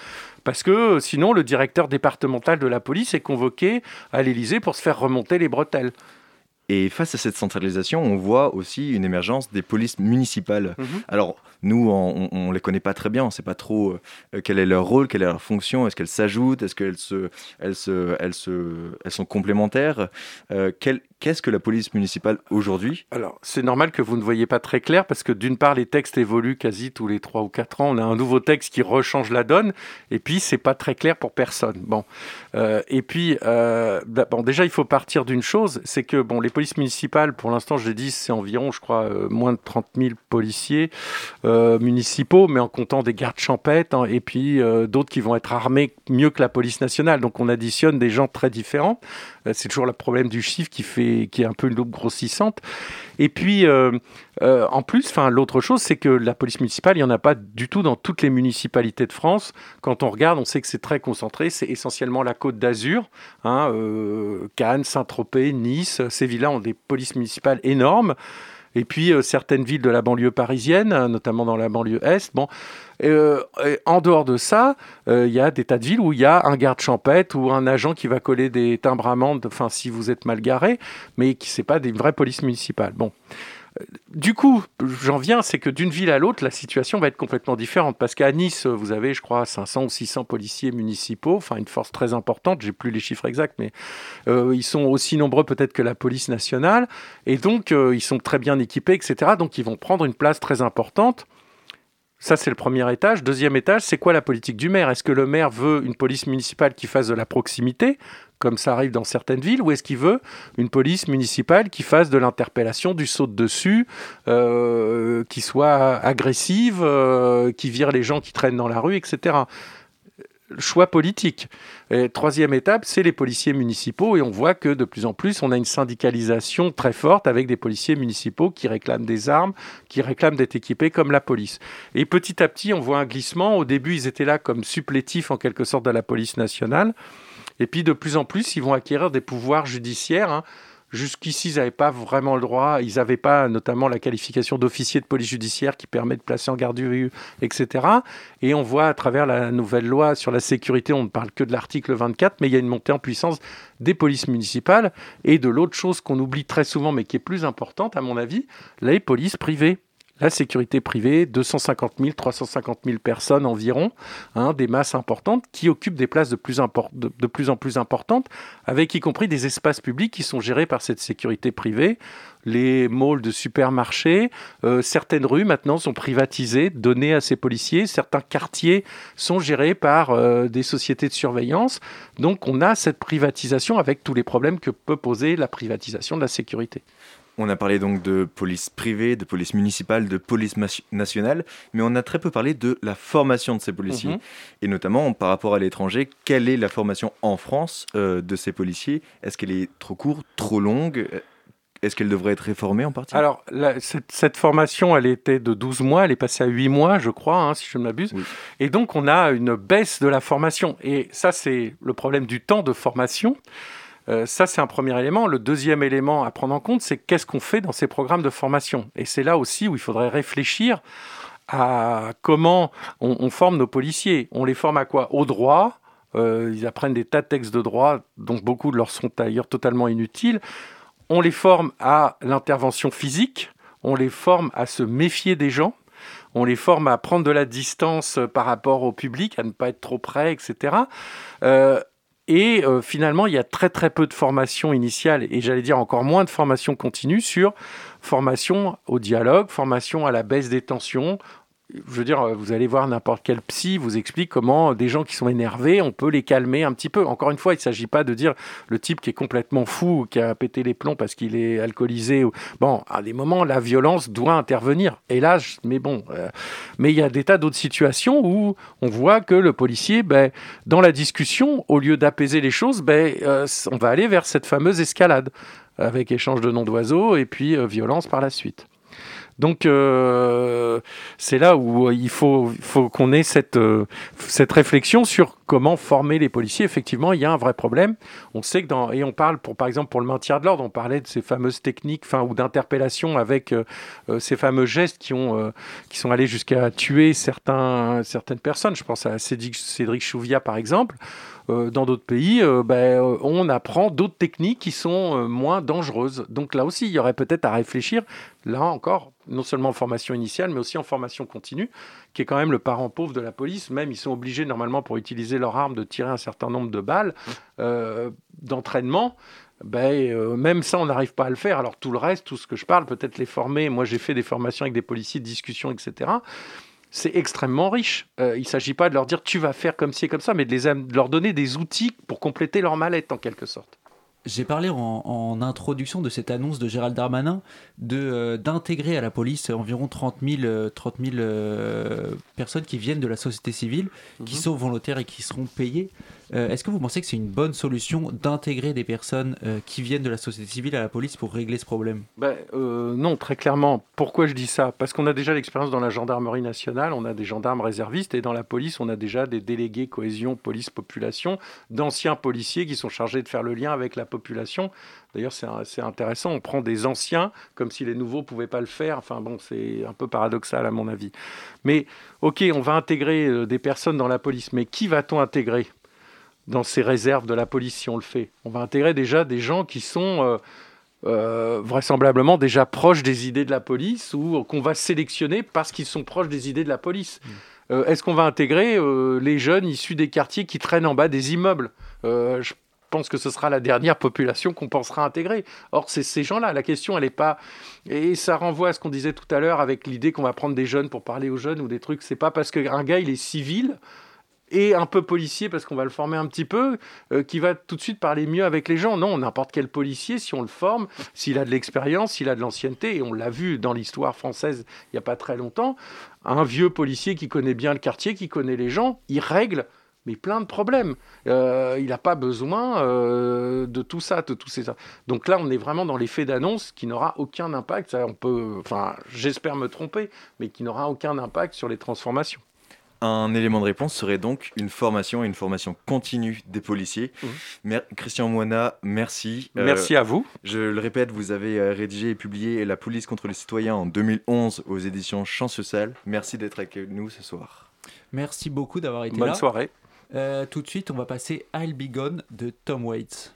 parce que euh, sinon, le directeur départemental de la police est convoqué à l'Élysée pour se faire remonter les bretelles. Et face à cette centralisation, on voit aussi une émergence des polices municipales. Mhm. Alors, nous, on ne les connaît pas très bien, on sait pas trop euh, quel est leur rôle, quelle est leur fonction, est-ce qu'elles s'ajoutent, est-ce qu'elles se, elles se, elles se, elles sont complémentaires? Euh, Qu'est-ce que la police municipale aujourd'hui? Alors, c'est normal que vous ne voyez pas très clair parce que d'une part, les textes évoluent quasi tous les 3 ou 4 ans. On a un nouveau texte qui rechange la donne et puis c'est pas très clair pour personne. Bon, Euh, et puis, euh, bah, bon, déjà, il faut partir d'une chose c'est que bon, les polices municipales, pour l'instant, je l'ai dit, c'est environ, je crois, euh, moins de 30 000 policiers euh, municipaux, mais en comptant des gardes champêtres hein, et puis euh, d'autres qui vont être armés mieux que la police nationale. Donc, on additionne des gens très différents. Euh, c'est toujours le problème du chiffre qui fait, qui est un peu une loupe grossissante. Et puis, en plus, l'autre chose, c'est que la police municipale, il n'y en a pas du tout dans toutes les municipalités de France. Quand on regarde, on sait que c'est très concentré. C'est essentiellement la Côte d'Azur, hein, Cannes, Saint-Tropez, Nice. Ces villes-là ont des polices municipales énormes. Et puis euh, certaines villes de la banlieue parisienne, euh, notamment dans la banlieue est. Bon, Euh, en dehors de ça, euh, il y a des tas de villes où il y a un garde champêtre ou un agent qui va coller des timbres amendes, enfin si vous êtes mal garé, mais qui c'est pas des vraies polices municipales. Bon. Du coup, j'en viens, c'est que d'une ville à l'autre, la situation va être complètement différente. Parce qu'à Nice, vous avez, je crois, 500 ou 600 policiers municipaux, enfin une force très importante, j'ai plus les chiffres exacts, mais euh, ils sont aussi nombreux peut-être que la police nationale. Et donc, euh, ils sont très bien équipés, etc. Donc, ils vont prendre une place très importante. Ça, c'est le premier étage. Deuxième étage, c'est quoi la politique du maire? Est-ce que le maire veut une police municipale qui fasse de la proximité, comme ça arrive dans certaines villes, ou est-ce qu'il veut une police municipale qui fasse de l'interpellation, du saut de dessus, euh, qui soit agressive, euh, qui vire les gens qui traînent dans la rue, etc choix politique. Troisième étape, c'est les policiers municipaux et on voit que de plus en plus, on a une syndicalisation très forte avec des policiers municipaux qui réclament des armes, qui réclament d'être équipés comme la police. Et petit à petit, on voit un glissement. Au début, ils étaient là comme supplétifs en quelque sorte de la police nationale. Et puis de plus en plus, ils vont acquérir des pouvoirs judiciaires. hein. Jusqu'ici, ils n'avaient pas vraiment le droit, ils n'avaient pas notamment la qualification d'officier de police judiciaire qui permet de placer en garde à vue, etc. Et on voit à travers la nouvelle loi sur la sécurité, on ne parle que de l'article 24, mais il y a une montée en puissance des polices municipales et de l'autre chose qu'on oublie très souvent, mais qui est plus importante à mon avis, les polices privées. La sécurité privée, 250 000, 350 000 personnes environ, hein, des masses importantes qui occupent des places de plus, en plus importantes, avec y compris des espaces publics qui sont gérés par cette sécurité privée. Les malls de supermarchés, euh, certaines rues maintenant sont privatisées, données à ces policiers. Certains quartiers sont gérés par euh, des sociétés de surveillance. Donc on a cette privatisation avec tous les problèmes que peut poser la privatisation de la sécurité. On a parlé donc de police privée, de police municipale, de police nationale, mais on a très peu parlé de la formation de ces policiers. Mhm. Et notamment par rapport à l'étranger, quelle est la formation en France euh, de ces policiers? Est-ce qu'elle est trop courte, trop longue? Est-ce qu'elle devrait être réformée en partie? Alors, la- cette, cette formation, elle était de 12 mois, elle est passée à 8 mois, je crois, hein, si je ne m'abuse. Et donc, on a une baisse de la formation. Et ça, c'est le problème du temps de formation. Euh, ça, c'est un premier élément. Le deuxième élément à prendre en compte, c'est qu'est-ce qu'on fait dans ces programmes de formation. Et c'est là aussi où il faudrait réfléchir à comment on, forme nos policiers. On les forme à quoi? Au droit. Euh, ils apprennent des tas de textes de droit, dont beaucoup leur sont d'ailleurs totalement inutiles. On les forme à l'intervention physique. On les forme à se méfier des gens. On les forme à prendre de la distance par rapport au public, à ne pas être trop près, etc. et euh, finalement, il y a très très peu de formation initiale et j'allais dire encore moins de formation continue sur formation au dialogue, formation à la baisse des tensions. Je veux dire, vous allez voir n'importe quel psy vous explique comment des gens qui sont énervés, on peut les calmer un petit peu. Encore une fois, il ne s'agit pas de dire le type qui est complètement fou ou qui a pété les plombs parce qu'il est alcoolisé. Bon, à des moments, la violence doit intervenir. Je- mais bon, euh, mais il y a des tas d'autres situations où on voit que le policier, ben, dans la discussion, au lieu d'apaiser les choses, ben, euh, on va aller vers cette fameuse escalade avec échange de noms d'oiseaux et puis euh, violence par la suite. Donc euh, c'est là où euh, il faut, faut qu'on ait cette, euh, cette réflexion sur comment former les policiers. Effectivement, il y a un vrai problème. On sait que dans et on parle pour par exemple pour le maintien de l'ordre, on parlait de ces fameuses techniques, enfin ou d'interpellation avec ces fameux gestes qui ont qui sont allés jusqu'à tuer certains certaines personnes. Je pense à Cédric, Cédric Chouviat par exemple. Euh, dans d'autres pays, euh, ben, euh, on apprend d'autres techniques qui sont moins dangereuses. Donc là aussi, il y aurait peut-être à réfléchir, là encore, non seulement en formation initiale, mais aussi en formation continue, qui est quand même le parent pauvre de la police. Même, ils sont obligés normalement pour utiliser leur arme de tirer un certain nombre de balles euh, d'entraînement. Ben, euh, même ça, on n'arrive pas à le faire. Alors tout le reste, tout ce que je parle, peut-être les former. Moi, j'ai fait des formations avec des policiers de discussion, etc c'est extrêmement riche. Euh, il ne s'agit pas de leur dire tu vas faire comme ci et comme ça, mais de, les de leur donner des outils pour compléter leur mallette en quelque sorte. J'ai parlé en, en introduction de cette annonce de Gérald Darmanin euh, d'intégrer à la police environ 30 000, euh, 30 000 euh, personnes qui viennent de la société civile, qui Mhm. sont volontaires et qui seront payées. Euh, est-ce que vous pensez que c'est une bonne solution d'intégrer des personnes euh, qui viennent de la société civile à la police pour régler ce problème? Ben, euh, non, très clairement. Pourquoi je dis ça? Parce qu'on a déjà l'expérience dans la gendarmerie nationale, on a des gendarmes réservistes, et dans la police, on a déjà des délégués cohésion police-population, d'anciens policiers qui sont chargés de faire le lien avec la population. D'ailleurs, c'est intéressant, on prend des anciens comme si les nouveaux ne pouvaient pas le faire. Enfin bon, c'est un peu paradoxal à mon avis. Mais ok, on va intégrer des personnes dans la police, mais qui va-t-on intégrer? Dans ces réserves de la police si on le fait On va intégrer déjà des gens qui sont... euh, euh, vraisemblablement déjà proches des idées de la police ou qu'on va sélectionner parce qu'ils sont proches des idées de la police. Euh, Est-ce qu'on va intégrer les jeunes issus des quartiers qui traînent en bas des immeubles? Je pense que ce sera la dernière population qu'on pensera intégrer. Or, c'est ces gens-là. La question, elle n'est pas. Et ça renvoie à ce qu'on disait tout à l'heure avec l'idée qu'on va prendre des jeunes pour parler aux jeunes ou des trucs. C'est pas parce qu'un gars, il est civil et un peu policier parce qu'on va le former un petit peu, euh, qui va tout de suite parler mieux avec les gens. Non, n'importe quel policier, si on le forme, s'il a de l'expérience, s'il a de l'ancienneté, et on l'a vu dans l'histoire française il n'y a pas très longtemps, un vieux policier qui connaît bien le quartier, qui connaît les gens, il règle mais plein de problèmes. Euh, il n'a pas besoin euh, de tout ça, de tous ces. Donc là, on est vraiment dans l'effet d'annonce qui n'aura aucun impact. Ça, on peut, enfin, j'espère me tromper, mais qui n'aura aucun impact sur les transformations. Un élément de réponse serait donc une formation et une formation continue des policiers. Mer- Christian Moina, merci. Mmh. Merci à vous. Je le répète, vous avez euh, rédigé et publié La police contre les citoyens en 2011 aux éditions Champs Social. Merci d'être avec nous ce soir. Merci beaucoup d'avoir été Bonne là. soirée. Euh, tout de suite, on va passer I'll Be Gone de Tom Waits.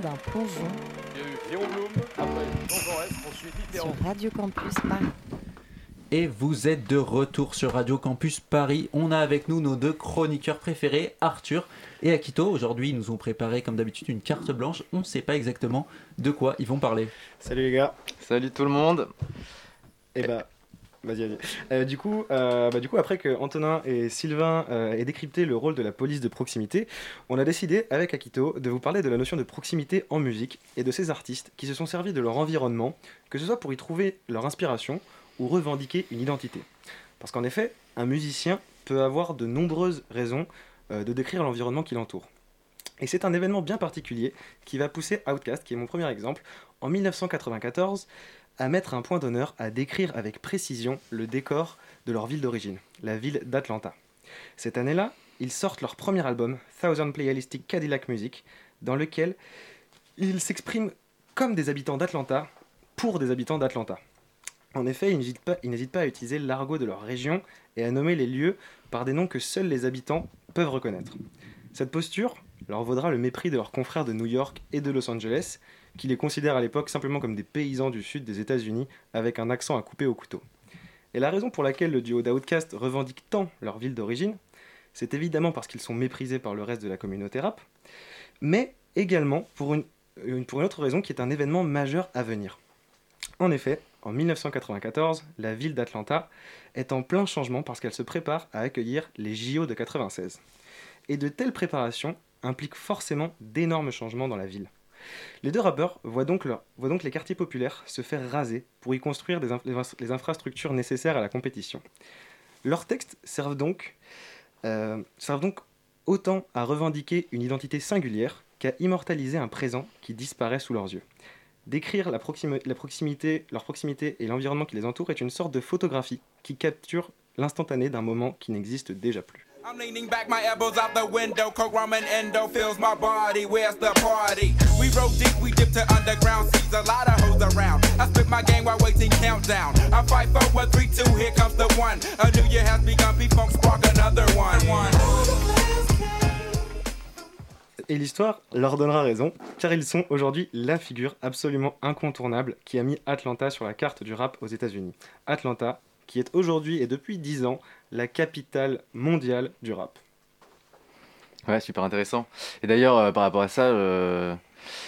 D'un plongeon Il y a eu Léon Blum, après Jean Jaurès, ensuite Mitterrand. sur Radio Campus Paris. Et vous êtes de retour sur Radio Campus Paris. On a avec nous nos deux chroniqueurs préférés, Arthur et Akito. Aujourd'hui, ils nous ont préparé, comme d'habitude, une carte blanche. On ne sait pas exactement de quoi ils vont parler. Salut les gars. Salut tout le monde. Et bah, vas-y, vas-y. Euh, du, coup, euh, bah, du coup, après que Antonin et Sylvain euh, aient décrypté le rôle de la police de proximité, on a décidé avec Akito de vous parler de la notion de proximité en musique et de ces artistes qui se sont servis de leur environnement, que ce soit pour y trouver leur inspiration ou revendiquer une identité. Parce qu'en effet, un musicien peut avoir de nombreuses raisons de décrire l'environnement qui l'entoure. Et c'est un événement bien particulier qui va pousser Outkast, qui est mon premier exemple, en 1994, à mettre un point d'honneur à décrire avec précision le décor de leur ville d'origine, la ville d'Atlanta. Cette année-là, ils sortent leur premier album, Thousand Playalistic Cadillac Music, dans lequel ils s'expriment comme des habitants d'Atlanta pour des habitants d'Atlanta. En effet, ils n'hésitent pas, ils n'hésitent pas à utiliser l'argot de leur région et à nommer les lieux par des noms que seuls les habitants peuvent reconnaître. Cette posture leur vaudra le mépris de leurs confrères de New York et de Los Angeles, qui les considèrent à l'époque simplement comme des paysans du sud des États-Unis avec un accent à couper au couteau. Et la raison pour laquelle le duo d'Outkast revendique tant leur ville d'origine, c'est évidemment parce qu'ils sont méprisés par le reste de la communauté rap, mais également pour une, une- pour une autre raison qui est un événement majeur à venir. En effet, en 1994, la ville d'Atlanta est en plein changement parce qu'elle se prépare à accueillir les JO de 96. Et de telles préparations impliquent forcément d'énormes changements dans la ville. Les deux rappeurs voient donc, les quartiers populaires se faire raser pour y construire les infrastructures nécessaires à la compétition. Leurs textes servent donc, euh, servent donc autant à revendiquer une identité singulière qu'à immortaliser un présent qui disparaît sous leurs yeux. Décrire leur proximité et l'environnement qui les entoure est une sorte de photographie qui capture l'instantané d'un moment qui n'existe déjà plus. I'm leaning back, my elbows out the window. Coke, rum, and endo fills my body. Where's the party? We roll deep, we dip to underground. Sees a lot of hoes around. I spit my game while waiting countdown. I fight for one, three, two. Here comes the one. A new year has begun. P-Funk spark another one. Et l'histoire leur donnera raison, car ils sont aujourd'hui la figure absolument incontournable qui a mis Atlanta sur la carte du rap aux États-Unis. Atlanta, qui est aujourd'hui et depuis 10 ans la capitale mondiale du rap. Ouais, super intéressant. Et d'ailleurs, euh, par rapport à ça, euh,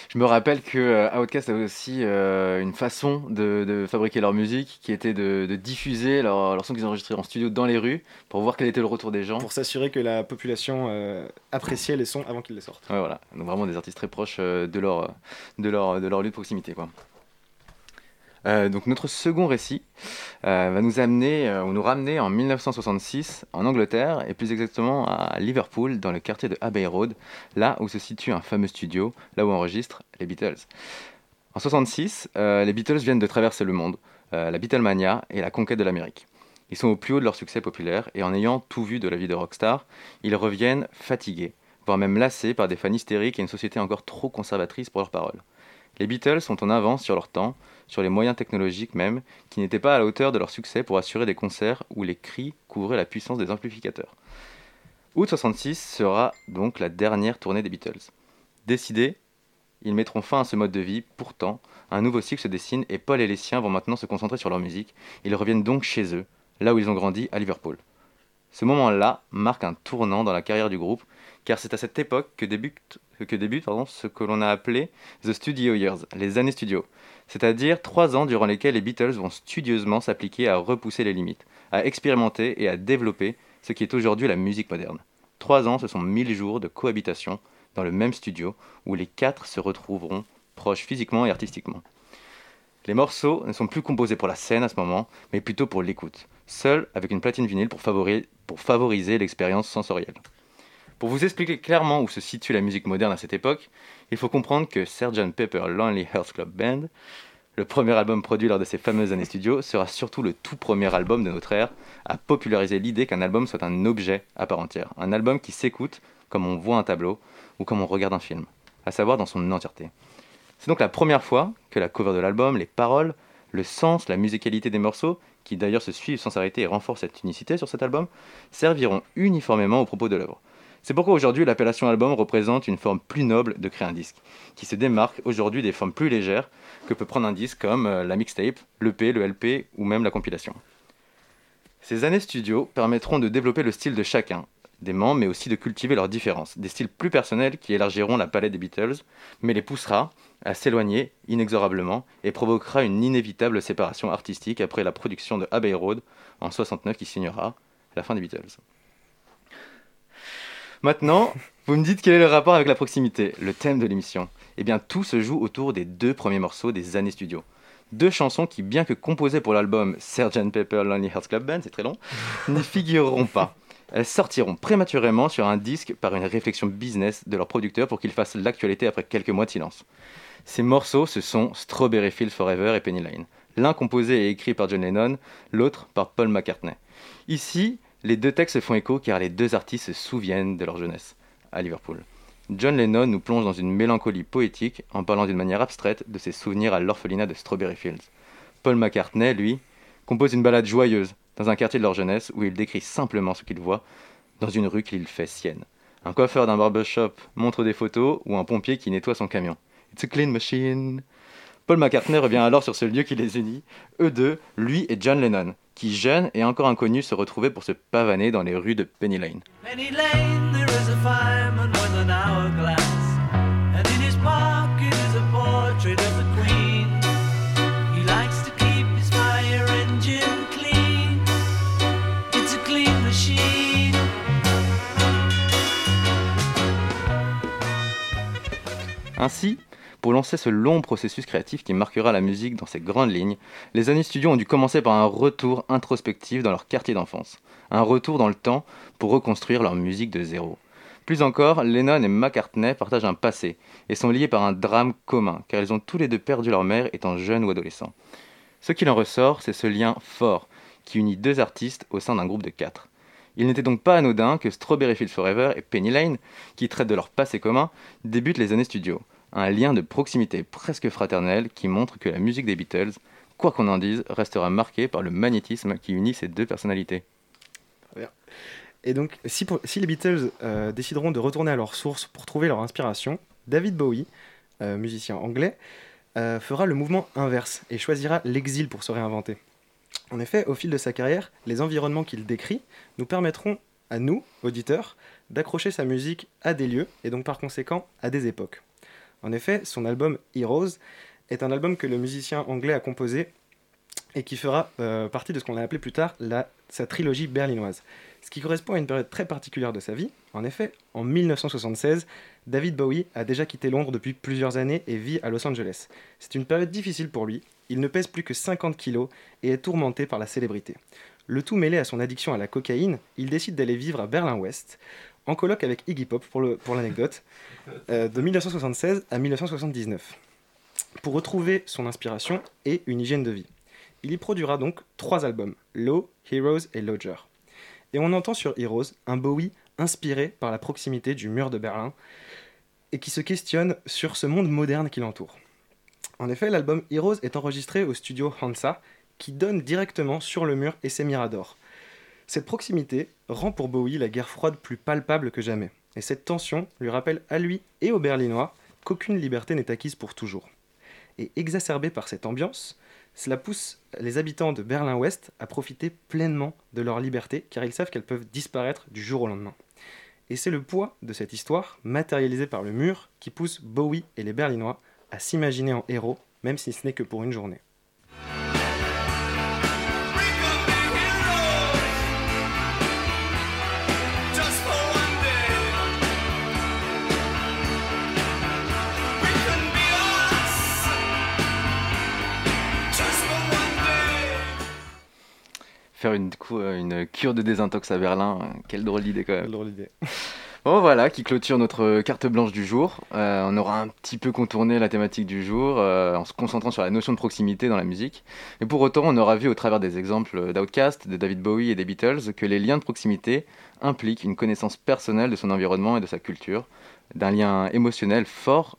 je me rappelle que euh, Outkast avait aussi une façon de, de fabriquer leur musique qui était de, de diffuser leurs leur sons qu'ils enregistraient en studio dans les rues pour voir quel était le retour des gens. Pour s'assurer que la population appréciait les sons avant qu'ils les sortent. Ouais, voilà. Donc vraiment des artistes très proches de leur, de leur, de leur lieu de proximité, quoi. Euh, donc notre second récit euh, va nous amener euh, ou nous ramener en 1966 en Angleterre et plus exactement à Liverpool dans le quartier de Abbey Road, là où se situe un fameux studio, là où enregistrent les Beatles. En 66, euh, les Beatles viennent de traverser le monde, la Beatlemania et la conquête de l'Amérique. Ils sont au plus haut de leur succès populaire et en ayant tout vu de la vie de rockstar, ils reviennent fatigués, voire même lassés par des fans hystériques et une société encore trop conservatrice pour leurs paroles. Les Beatles sont en avance sur leur temps, sur les moyens technologiques même, qui n'étaient pas à la hauteur de leur succès pour assurer des concerts où les cris couvraient la puissance des amplificateurs. Août 66 sera donc la dernière tournée des Beatles. Décidés, ils mettront fin à ce mode de vie, pourtant, un nouveau cycle se dessine et Paul et les siens vont maintenant se concentrer sur leur musique. Ils reviennent donc chez eux, là où ils ont grandi, à Liverpool. Ce moment-là marque un tournant dans la carrière du groupe, car c'est à cette époque que débute, ce que l'on a appelé The Studio Years, les années studio, c'est-à-dire trois ans durant lesquels les Beatles vont studieusement s'appliquer à repousser les limites, à expérimenter et à développer ce qui est aujourd'hui la musique moderne. Trois ans, ce sont mille jours de cohabitation dans le même studio, où les quatre se retrouveront proches physiquement et artistiquement. Les morceaux ne sont plus composés pour la scène à ce moment, mais plutôt pour l'écoute, seul avec une platine vinyle pour, favori- pour favoriser l'expérience sensorielle. Pour vous expliquer clairement où se situe la musique moderne à cette époque, il faut comprendre que Sgt Pepper Lonely Hearts Club Band, le premier album produit lors de ces fameuses années studio, sera surtout le tout premier album de notre ère à populariser l'idée qu'un album soit un objet à part entière, un album qui s'écoute comme on voit un tableau ou comme on regarde un film, à savoir dans son entièreté. C'est donc la première fois que la cover de l'album, les paroles, le sens, la musicalité des morceaux, qui d'ailleurs se suivent sans s'arrêter et renforcent cette unicité sur cet album, serviront uniformément au propos de l'œuvre. C'est pourquoi aujourd'hui l'appellation album représente une forme plus noble de créer un disque, qui se démarque aujourd'hui des formes plus légères que peut prendre un disque comme euh, la mixtape, l'EP, le LP ou même la compilation. Ces années studio permettront de développer le style de chacun, des membres, mais aussi de cultiver leurs différences, des styles plus personnels qui élargiront la palette des Beatles, mais les poussera à s'éloigner inexorablement et provoquera une inévitable séparation artistique après la production de Abbey Road en 69 qui signera la fin des Beatles. Maintenant, vous me dites quel est le rapport avec la proximité, le thème de l'émission. Eh bien, tout se joue autour des deux premiers morceaux des années studio. Deux chansons qui, bien que composées pour l'album Sgt. Pepper Lonely Hearts Club Band, c'est très long, <laughs> n'y figureront pas. Elles sortiront prématurément sur un disque par une réflexion business de leur producteur pour qu'il fasse l'actualité après quelques mois de silence. Ces morceaux, ce sont Strawberry Fields Forever et Penny Lane. L'un composé et écrit par John Lennon, l'autre par Paul McCartney. Ici, les deux textes font écho car les deux artistes se souviennent de leur jeunesse à Liverpool. John Lennon nous plonge dans une mélancolie poétique en parlant d'une manière abstraite de ses souvenirs à l'orphelinat de Strawberry Fields. Paul McCartney, lui, compose une ballade joyeuse dans un quartier de leur jeunesse où il décrit simplement ce qu'il voit dans une rue qu'il fait sienne. Un coiffeur d'un barbershop montre des photos ou un pompier qui nettoie son camion. It's a clean machine. Paul McCartney revient alors sur ce lieu qui les unit, eux deux, lui et John Lennon, qui, jeune et encore inconnu, se retrouvaient pour se pavaner dans les rues de Penny Lane. Penny Lane, there is a fireman with an hourglass, and in his pocket is a portrait of the Queen. He likes to keep his fire engine clean. It's a clean machine. Ainsi, pour lancer ce long processus créatif qui marquera la musique dans ses grandes lignes, les années studio ont dû commencer par un retour introspectif dans leur quartier d'enfance, un retour dans le temps pour reconstruire leur musique de zéro. Plus encore, Lennon et McCartney partagent un passé et sont liés par un drame commun, car ils ont tous les deux perdu leur mère étant jeunes ou adolescents. Ce qu'il en ressort, c'est ce lien fort qui unit deux artistes au sein d'un groupe de quatre. Il n'était donc pas anodin que Strawberry Fields Forever et Penny Lane, qui traitent de leur passé commun, débutent les années studio. Un lien de proximité presque fraternel qui montre que la musique des Beatles, quoi qu'on en dise, restera marquée par le magnétisme qui unit ces deux personnalités. Et donc, si, les Beatles euh, décideront de retourner à leur source pour trouver leur inspiration, David Bowie, euh, musicien anglais, euh, fera le mouvement inverse et choisira l'exil pour se réinventer. En effet, au fil de sa carrière, les environnements qu'il décrit nous permettront à nous, auditeurs, d'accrocher sa musique à des lieux et donc par conséquent à des époques. En effet, son album Heroes est un album que le musicien anglais a composé et qui fera euh, partie de ce qu'on a appelé plus tard sa trilogie berlinoise. Ce qui correspond à une période très particulière de sa vie. En effet, en 1976, David Bowie a déjà quitté Londres depuis plusieurs années et vit à Los Angeles. C'est une période difficile pour lui. Il ne pèse plus que 50 kilos et est tourmenté par la célébrité. Le tout mêlé à son addiction à la cocaïne, il décide d'aller vivre à Berlin-Ouest, en colloque avec Iggy Pop pour l'anecdote, euh, de 1976 à 1979, pour retrouver son inspiration et une hygiène de vie. Il y produira donc trois albums, Low, Heroes et Lodger. Et on entend sur Heroes un Bowie inspiré par la proximité du mur de Berlin et qui se questionne sur ce monde moderne qui l'entoure. En effet, l'album Heroes est enregistré au studio Hansa, qui donne directement sur le mur et ses miradors. Cette proximité rend pour Bowie la guerre froide plus palpable que jamais. Et cette tension lui rappelle à lui et aux Berlinois qu'aucune liberté n'est acquise pour toujours. Et exacerbée par cette ambiance, cela pousse les habitants de Berlin-Ouest à profiter pleinement de leur liberté, car ils savent qu'elles peuvent disparaître du jour au lendemain. Et c'est le poids de cette histoire, matérialisée par le mur, qui pousse Bowie et les Berlinois à s'imaginer en héros, même si ce n'est que pour une journée. Faire une, euh, une cure de désintox à Berlin, euh, quelle drôle d'idée quand même. drôle d'idée. <laughs> Bon voilà, qui clôture notre carte blanche du jour. Euh, on aura un petit peu contourné la thématique du jour euh, en se concentrant sur la notion de proximité dans la musique. Mais pour autant, on aura vu au travers des exemples d'Outcast, de David Bowie et des Beatles que les liens de proximité impliquent une connaissance personnelle de son environnement et de sa culture, d'un lien émotionnel fort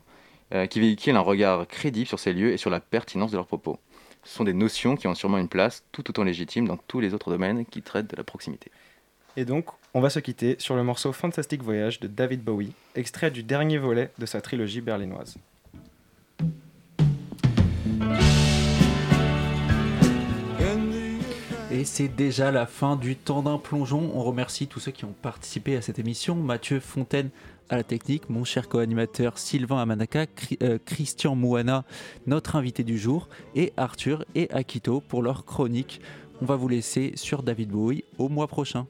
euh, qui véhicule un regard crédible sur ces lieux et sur la pertinence de leurs propos. Ce sont des notions qui ont sûrement une place tout autant légitime dans tous les autres domaines qui traitent de la proximité. Et donc, On va se quitter sur le morceau Fantastic Voyage de David Bowie, extrait du dernier volet de sa trilogie berlinoise. Et c'est déjà la fin du temps d'un plongeon. On remercie tous ceux qui ont participé à cette émission. Mathieu Fontaine à la technique, mon cher co-animateur Sylvain Amanaka, euh, Christian Mouana, notre invité du jour, et Arthur et Akito pour leur chronique. On va vous laisser sur David Bowie au mois prochain.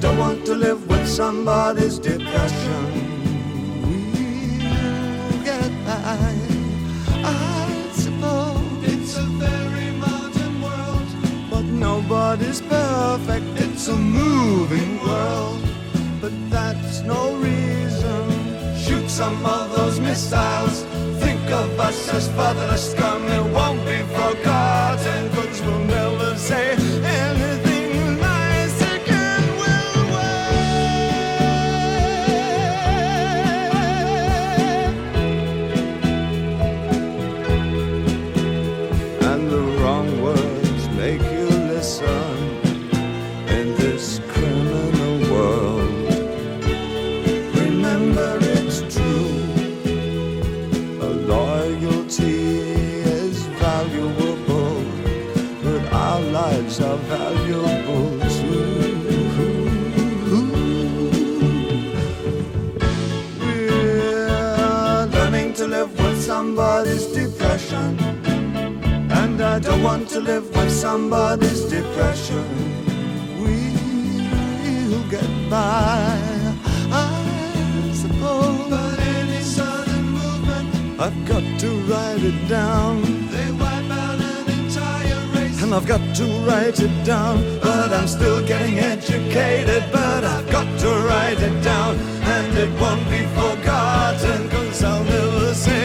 Don't want to live with somebody's depression. We'll get by, I suppose. It's a very modern world, but nobody's perfect. It's a moving world, but that's no reason. Shoot some of those missiles. Think of us as fatherless scum. Want to live with somebody's depression. We'll get by, I suppose. But any sudden movement, I've got to write it down. They wipe out an entire race. And I've got to write it down. But I'm still getting educated. But I've got to write it down. And it won't be forgotten. Cause I'll never say